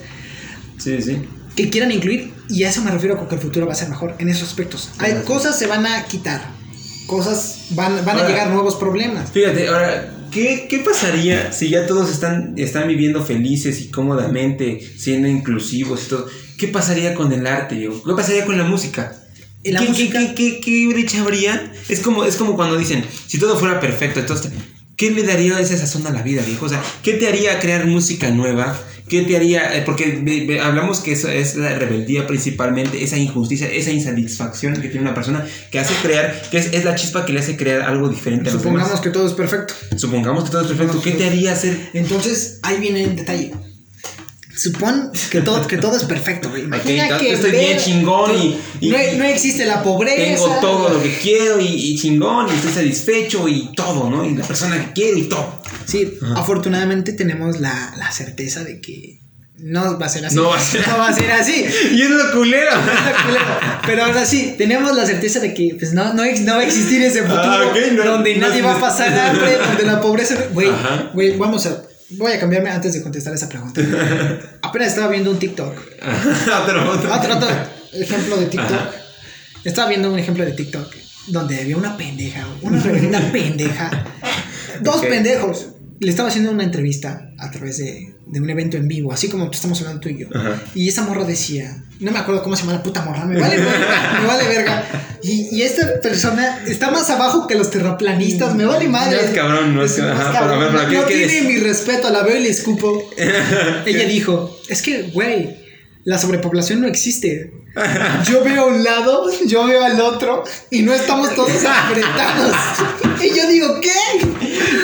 Sí, sí. que quieran incluir, y a eso me refiero con que el futuro va a ser mejor en esos aspectos. Hay cosas se van a quitar, cosas van, van a Ahora- llegar nuevos problemas. Fíjate, ahora, ¿qué, qué pasaría si ya todos están, están viviendo felices y cómodamente, siendo inclusivos y todo? ¿Qué pasaría con el arte, Diego? ¿Qué pasaría con la música? La ¿Qué, música- qué, qué, qué- qué brecha habría? Es como, es como cuando dicen, si todo fuera perfecto, entonces, ¿qué le daría esa sazón a la vida, viejo? O sea, ¿qué te haría crear música nueva? ¿Qué te haría? eh, porque hablamos que eso es la rebeldía principalmente, esa injusticia, esa insatisfacción que tiene una persona que hace crear, que es, es la chispa que le hace crear algo diferente a los Supongamos demás. que todo es perfecto. Supongamos que todo es perfecto. ¿Qué te haría hacer? Entonces, ahí viene el detalle. Supón que todo, que todo es perfecto, güey. Imagina Ok, que estoy ver- bien chingón y- y- no, no existe la pobreza. Tengo todo lo que quiero y, y chingón y estoy satisfecho y todo, ¿no? Y la persona que quiero y todo. Sí, Ajá. afortunadamente tenemos la, la certeza de que no va a ser así. No va a ser No va a ser así. Y es lo culero. Pero ahora sí, tenemos la certeza de que pues, no, no, no va a existir ese futuro Ah, no- donde no nadie va a pasar hambre, donde la pobreza. Güey, güey, vamos a. Voy a cambiarme antes de contestar esa pregunta. Apenas estaba viendo un TikTok. otro, otro. Otro, otro ejemplo de TikTok. Ajá. Estaba viendo un ejemplo de TikTok donde había una pendeja, una reverenda pendeja. Dos pendejos. Le estaba haciendo una entrevista a través de, de un evento en vivo, así como estamos hablando tú y yo. Ajá. Y esa morra decía, no me acuerdo cómo se llama la puta morra, me vale verga, me vale verga. Y, y esta persona está más abajo que los terraplanistas, me vale madre. No es cabrón, no es- más ajá, cabrón. a ver, pero No ¿qué- qué tiene es? mi respeto, la veo y le escupo. Ella dijo, es que, güey, la sobrepoblación no existe. Yo veo a un lado, yo veo al otro y no estamos todos apretados. Y yo digo, ¿qué?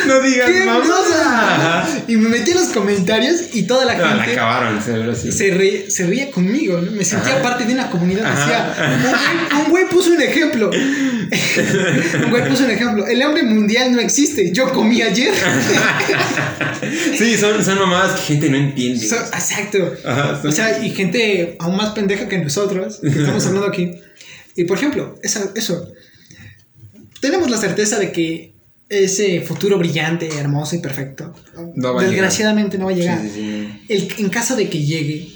No digas ¿Qué cosa? Y me metí en los comentarios y toda la No, la gente sí. se, re- se ría conmigo, ¿no? me sentía Ajá. parte de una comunidad. Decía, un güey, un güey puso un ejemplo. un güey puso un ejemplo. El hambre mundial no existe. Yo comí ayer. Sí, son, son mamadas que gente no entiende. So- exacto. Ajá, son- O sea, y gente aún más pendeja que nosotros, que estamos hablando aquí. Y por ejemplo, esa- eso. Tenemos la certeza de que ese futuro brillante, hermoso y perfecto, No desgraciadamente no va a llegar. Sí, sí, sí. El- en caso de que llegue,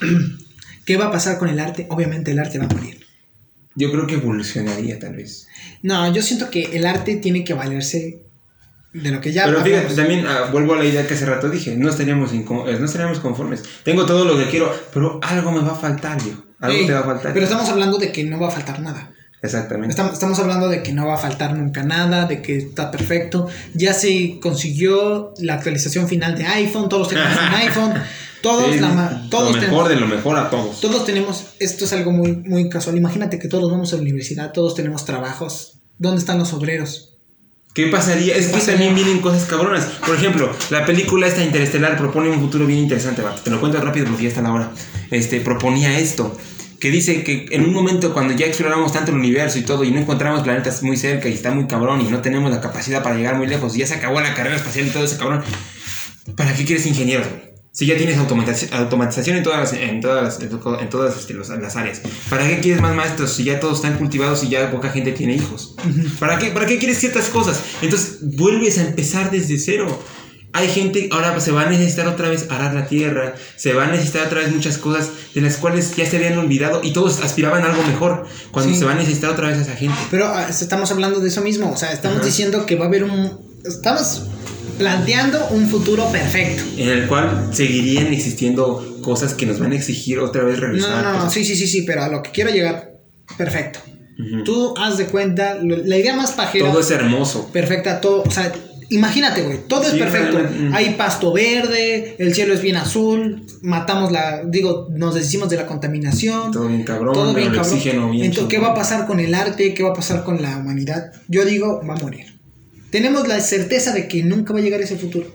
¿qué va a pasar con el arte? Obviamente el arte va a morir. Yo creo que evolucionaría tal vez. No, yo siento que el arte tiene que valerse de lo que ya Pero fíjate, también ah, vuelvo a la idea que hace rato dije, no estaríamos, eh, no estaríamos conformes. Tengo todo lo que quiero, pero algo me va a faltar, viejo. Algo Sí, te va a faltar. Pero estamos hablando de que no va a faltar nada. Exactamente. Estamos, estamos hablando de que no va a faltar nunca nada, de que está perfecto. Ya se consiguió la actualización final de iPhone, todos tenemos un iPhone, todos, Sí, la todos lo mejor tenemos, de lo mejor a todos. todos tenemos, esto es algo muy, muy casual. Imagínate que todos vamos a la universidad, todos tenemos trabajos. ¿Dónde están los obreros? ¿Qué pasaría? Es que pasaría? también vienen cosas cabronas. Por ejemplo, la película esta Interestelar propone un futuro bien interesante. Te lo cuento rápido porque ya está la hora. Este, proponía esto. Que dice que en un momento cuando ya exploramos tanto el universo y todo y no encontramos planetas muy cerca y está muy cabrón y no tenemos la capacidad para llegar muy lejos y ya se acabó la carrera espacial y todo ese cabrón, ¿para qué quieres ingenieros, güey? Si ya tienes automatización, en todas las, en todas las, en to- en todas este, los- las áreas. ¿Para qué quieres más maestros si ya todos están cultivados y ya poca gente tiene hijos? ¿Para qué, ¿Para qué quieres ciertas cosas? Entonces vuelves a empezar desde cero. Hay gente, ahora se va a necesitar otra vez arar la tierra, se va a necesitar otra vez muchas cosas de las cuales ya se habían olvidado y todos aspiraban a algo mejor cuando Sí. se va a necesitar otra vez a esa gente. Pero ah, estamos hablando de eso mismo, o sea, estamos Ajá. diciendo que va a haber un... Estamos planteando un futuro perfecto. En el cual seguirían existiendo cosas que nos van a exigir otra vez No, revisar. no, no, cosas. sí, sí, sí, sí, pero a lo que quiero llegar, perfecto. Ujú. Tú haz de cuenta, la idea más pajera, Todo es hermoso. perfecta, todo, o sea, imagínate, güey, todo es Sí, perfecto. realmente, mm. Hay pasto verde, el cielo es bien azul, matamos la, digo, nos deshicimos de la contaminación. Todo bien cabrón, Todo bien, el cabrón. oxígeno bien Entonces, ¿qué va a pasar con el arte? ¿Qué va a pasar con la humanidad? Yo digo, va a morir. Tenemos la certeza de que nunca va a llegar ese futuro.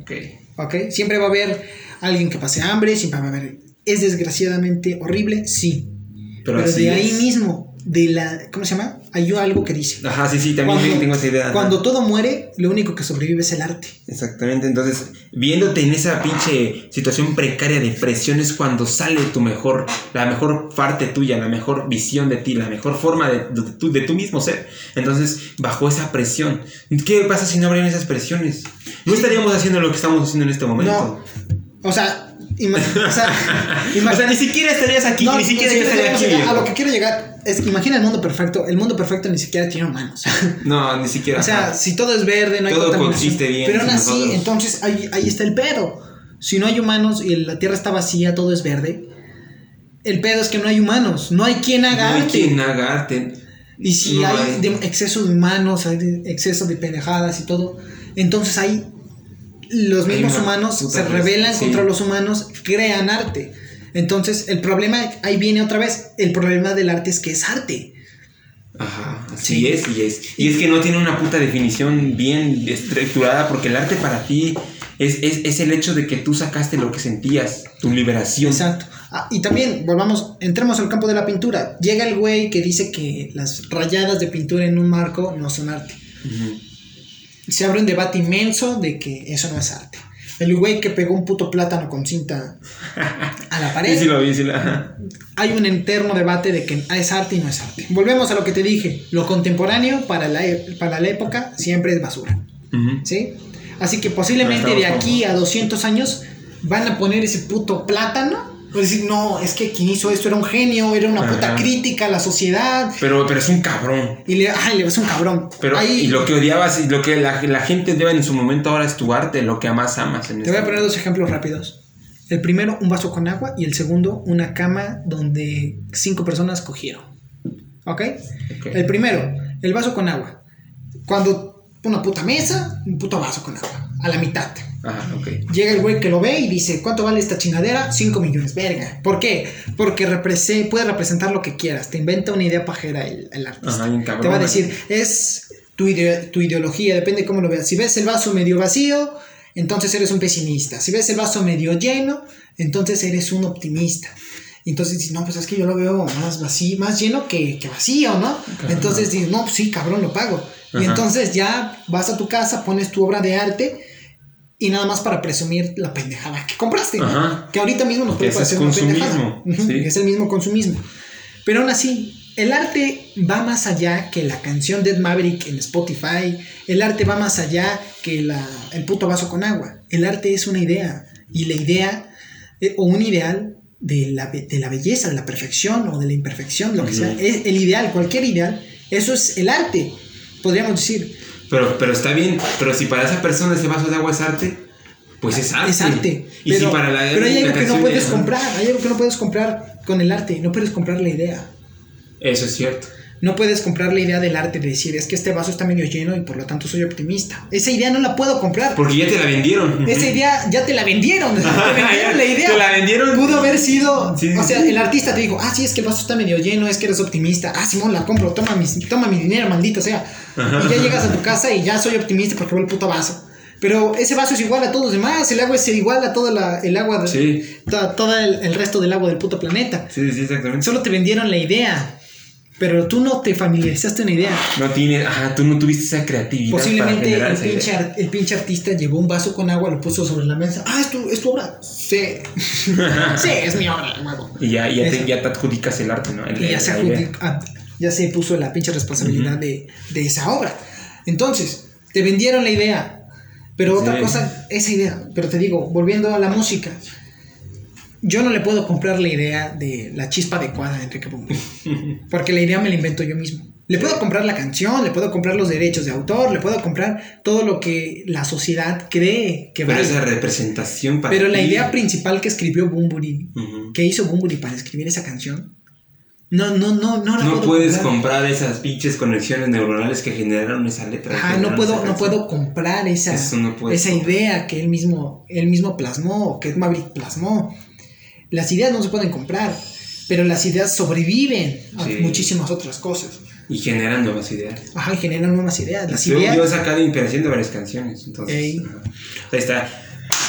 Ok. ¿Ok? Siempre va a haber alguien que pase hambre, siempre va a haber... ¿Es desgraciadamente horrible? Sí. Pero, Pero, así de ahí es. mismo, de la... ¿Cómo se llama? Hay algo que dice. Ajá, sí, sí, también Cuando- tengo esa idea. ajá. Cuando todo muere, lo único que sobrevive es el arte. Exactamente, entonces, viéndote en esa pinche situación precaria de presión es cuando sale tu mejor, la mejor parte tuya, la mejor visión de ti, la mejor forma de, de, tu, de tu mismo ser. Entonces, bajo esa presión, ¿qué pasa si no habrían esas presiones? No estaríamos haciendo lo que estamos haciendo en este momento. No. O sea, o sea, O imagina- sea, ni siquiera estarías aquí, No, ni siquiera sí, yo estaría queremos aquí. A lo que quiero llegar es que imagina el mundo perfecto. El mundo perfecto ni siquiera tiene humanos. No, ni siquiera. o sea, si todo es verde, no hay Todo bien Pero aún así, nosotros. entonces ahí, ahí está el pedo. Si no hay humanos y la tierra está vacía, todo es verde. El pedo es que no hay humanos. No hay quien haga no hay arte. quien haga arte. Y si No hay, hay. de- exceso de humanos, hay de- exceso de pendejadas y todo, entonces ahí los mismos humanos se rebelan sí. contra los humanos, crean arte. Entonces el problema, ahí viene otra vez, el problema del arte es que es arte. Ajá, así Sí. es, y es. Y es que no tiene una puta definición bien estructurada, porque el arte para ti Es, es, es el hecho de que tú sacaste lo que sentías, tu liberación. Exacto. Ah, y también, volvamos, entremos al campo de la pintura. Llega el güey que dice que las rayadas de pintura en un marco no son arte. Se abre un debate inmenso de que eso no es arte. El güey que pegó un puto plátano con cinta a la pared. Sí, sí lo vi, sí lo-. Hay un eterno debate de que es arte y no es arte. Volvemos a lo que te dije. Lo contemporáneo para la, e- para la época siempre es basura. ¿Sí? Así que posiblemente de aquí a 200 años van a poner ese puto plátano. Pues decir, no, es que quien hizo esto era un genio, era una puta crítica a la sociedad. Pero, pero es un cabrón. Y le, ay, le ves un cabrón. Pero, Ahí- y lo que odiabas y lo que la, la gente debe en su momento ahora es tu arte, lo que más amas en Te voy a este poner dos ejemplos rápidos. El primero, un vaso con agua. Y el segundo, una cama donde cinco personas cogieron. ¿Ok? Ok. El primero, el vaso con agua. Cuando una puta mesa, un puto vaso con agua. A la mitad. Ajá. Llega el güey que lo ve y dice, ¿cuánto vale esta chingadera? 5 millones, verga. ¿Por qué? Porque represe- puede representar lo que quieras. Te inventa una idea pajera el, el artista. Ajá, bien cabrón. Te va a decir, es tu, ide- tu ideología, depende de cómo lo veas. Si ves el vaso medio vacío, entonces eres un pesimista. Si ves el vaso medio lleno, entonces eres un optimista. Entonces dices, no, pues es que yo lo veo más vacío, más lleno que, que vacío, ¿no? Entonces dices, no, pues sí, cabrón, lo pago. Y entonces ya vas a tu casa, pones tu obra de arte y nada más para presumir la pendejada que compraste. Ajá. Que ahorita mismo nos puede parecer una pendejada. sí. Es el mismo consumismo. Pero aún así, el arte va más allá que la canción Dead Maverick en Spotify. El arte va más allá que la, el puto vaso con agua. El arte es una idea. Y la idea, eh, o un ideal de la, de la belleza, de la perfección o de la imperfección, lo que sea. Es el ideal, cualquier ideal. Eso es el arte, podríamos decir. Pero, pero está bien, pero si para esa persona ese vaso de agua es arte, pues es arte. Es arte. Y pero, si para la pero hay algo que no puedes es- comprar. Hay algo que no puedes comprar con el arte. No puedes comprar la idea. Eso es cierto. No puedes comprar la idea del arte de decir es que este vaso está medio lleno y por lo tanto soy optimista. Esa idea no la puedo comprar. Porque ya te la vendieron. Esa idea ya te la vendieron. te vendieron la idea. Te la vendieron. Pudo haber sido. Sí, o sea, sí. el artista te dijo, ah, sí, es que el vaso está medio lleno, es que eres optimista. Ah, Simón, la compro, toma mi, toma mi dinero, maldito sea. Ajá. Y ya llegas a tu casa y ya soy optimista porque veo el puto vaso. Pero ese vaso es igual a todos los demás. El agua es igual a todo la, el agua. de- Sí. to- todo el, el resto del agua del puto planeta. Sí, sí, exactamente. Solo te vendieron la idea. Pero tú no te familiarizaste una idea. No tiene, ajá, tú no tuviste esa creatividad. Posiblemente el pinche, idea. el pinche artista llevó un vaso con agua, lo puso sobre la mesa. Ah, es tu, es tu obra. Sí. sí, es mi obra, huevo. Y ya, ya, te, ya te adjudicas el arte, ¿no? El- Y ya se, ah, ya se puso la pinche responsabilidad de, de esa obra. Entonces, te vendieron la idea. Pero otra cosa, esa idea. Pero te digo, volviendo a la música. Yo no le puedo comprar la idea de la chispa adecuada de Enrique Bunbury. Porque la idea me la invento yo mismo. Le puedo comprar la canción, le puedo comprar los derechos de autor, le puedo comprar todo lo que la sociedad cree que Pero vale. esa representación para Pero la idea principal que escribió Bunbury, Ujú. que hizo Bunbury para escribir esa canción, no, no, no, no la No puedo puedes comprar. comprar esas pinches conexiones neuronales que generaron esa letra. Ajá, no puedo, no puedo comprar esa, no esa comprar. idea que él mismo, él mismo plasmó, que Maverick plasmó. Las ideas no se pueden comprar, pero las ideas sobreviven a Sí. muchísimas otras cosas. Y generan nuevas ideas. Ajá, y generan nuevas ideas. Las Yo, ideas. yo he sacado inspiración de varias canciones. Entonces, ahí está.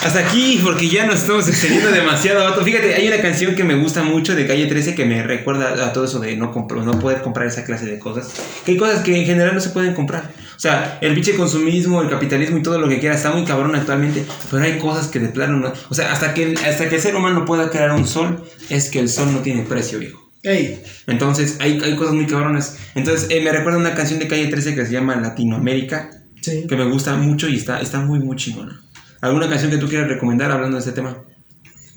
Hasta aquí, porque ya nos estamos extendiendo demasiado. Fíjate, hay una canción que me gusta mucho de Calle 13 que me recuerda a todo eso de no, no poder comprar esa clase de cosas. Que hay cosas que en general no se pueden comprar. O sea, el pinche consumismo, el capitalismo y todo lo que quiera está muy cabrón actualmente. Pero hay cosas que de plano no. O sea, hasta que, el- hasta que el ser humano pueda crear un sol, es que el sol no tiene precio, viejo. Ey, Entonces, hay, hay cosas muy cabronas. Entonces, eh, me recuerda una canción de Calle 13 que se llama Latinoamérica sí. que me gusta mucho y está, está muy, muy chingona. ¿Alguna canción que tú quieras recomendar hablando de este tema?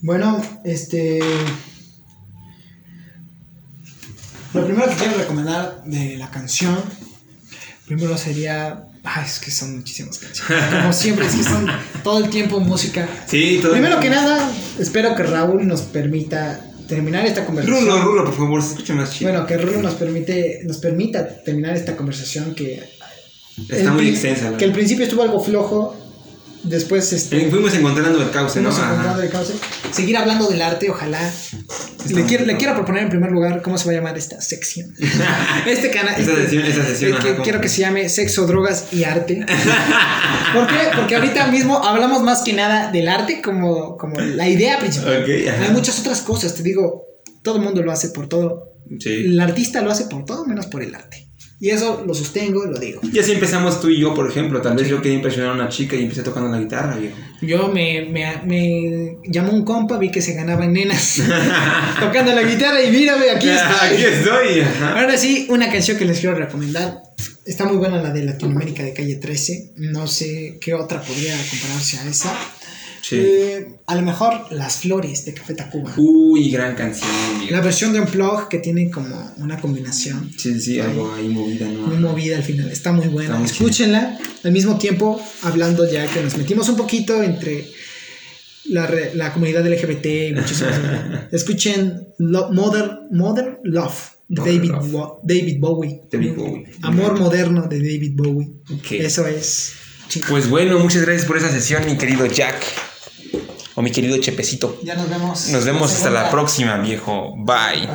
Bueno, este. Lo primero que quiero recomendar de la canción, primero sería. Ay, es que son muchísimas canciones. Como siempre, es que son todo el tiempo música. Sí, todo. Primero que nada, espero que Raúl nos permita terminar esta conversación. Rulo, Rulo, por favor, escucha más chido. Bueno, que Rulo nos permite, nos permita terminar esta conversación que está el muy extensa. la Que al principio estuvo algo flojo, después este, Fuimos encontrando el cauce, ¿no? encontrando el cauce. Seguir hablando del arte, ojalá. Le quiero, le quiero proponer en primer lugar cómo se va a llamar esta sección. Este canal. Esa este- sesión- esa sesión, eh, quiero que se llame Sexo, Drogas y Arte. ¿Por qué? Porque ahorita mismo hablamos más que nada del arte como, como la idea principal. Hay muchas otras cosas, te digo, todo el mundo lo hace por todo. Sí. El artista lo hace por todo menos por el arte. Y eso lo sostengo, lo digo. Y así empezamos tú y yo, por ejemplo. Tal vez yo quería impresionar a una chica y empecé tocando la guitarra, viejo. Yo me, me, me llamó un compa, vi que se ganaba en nenas tocando la guitarra y mírame, aquí Aquí estoy. estoy. ajá. Ahora sí, una canción que les quiero recomendar. Está muy buena la de Latinoamérica de Calle 13. No sé qué otra podría compararse a esa. Sí. Eh, a lo mejor Las Flores de Café Tacuba. Uy, gran canción. La versión de Unplug que tiene como una combinación Sí, sí, algo ahí movida, ¿no? muy movida al final. Está muy buena. Está Escúchenla. Al mismo tiempo, hablando ya que nos metimos un poquito entre la, re- la comunidad LGBT y muchísimas cosas. Escuchen Lo- Mother, Mother Love David. Bo- David Bowie. David Bowie. Amor moderno de David Bowie. Eso es. Pues bueno, muchas gracias por esa sesión, mi querido Jack. O mi querido Chepecito. Ya nos vemos. Nos vemos hasta la próxima, viejo. Bye.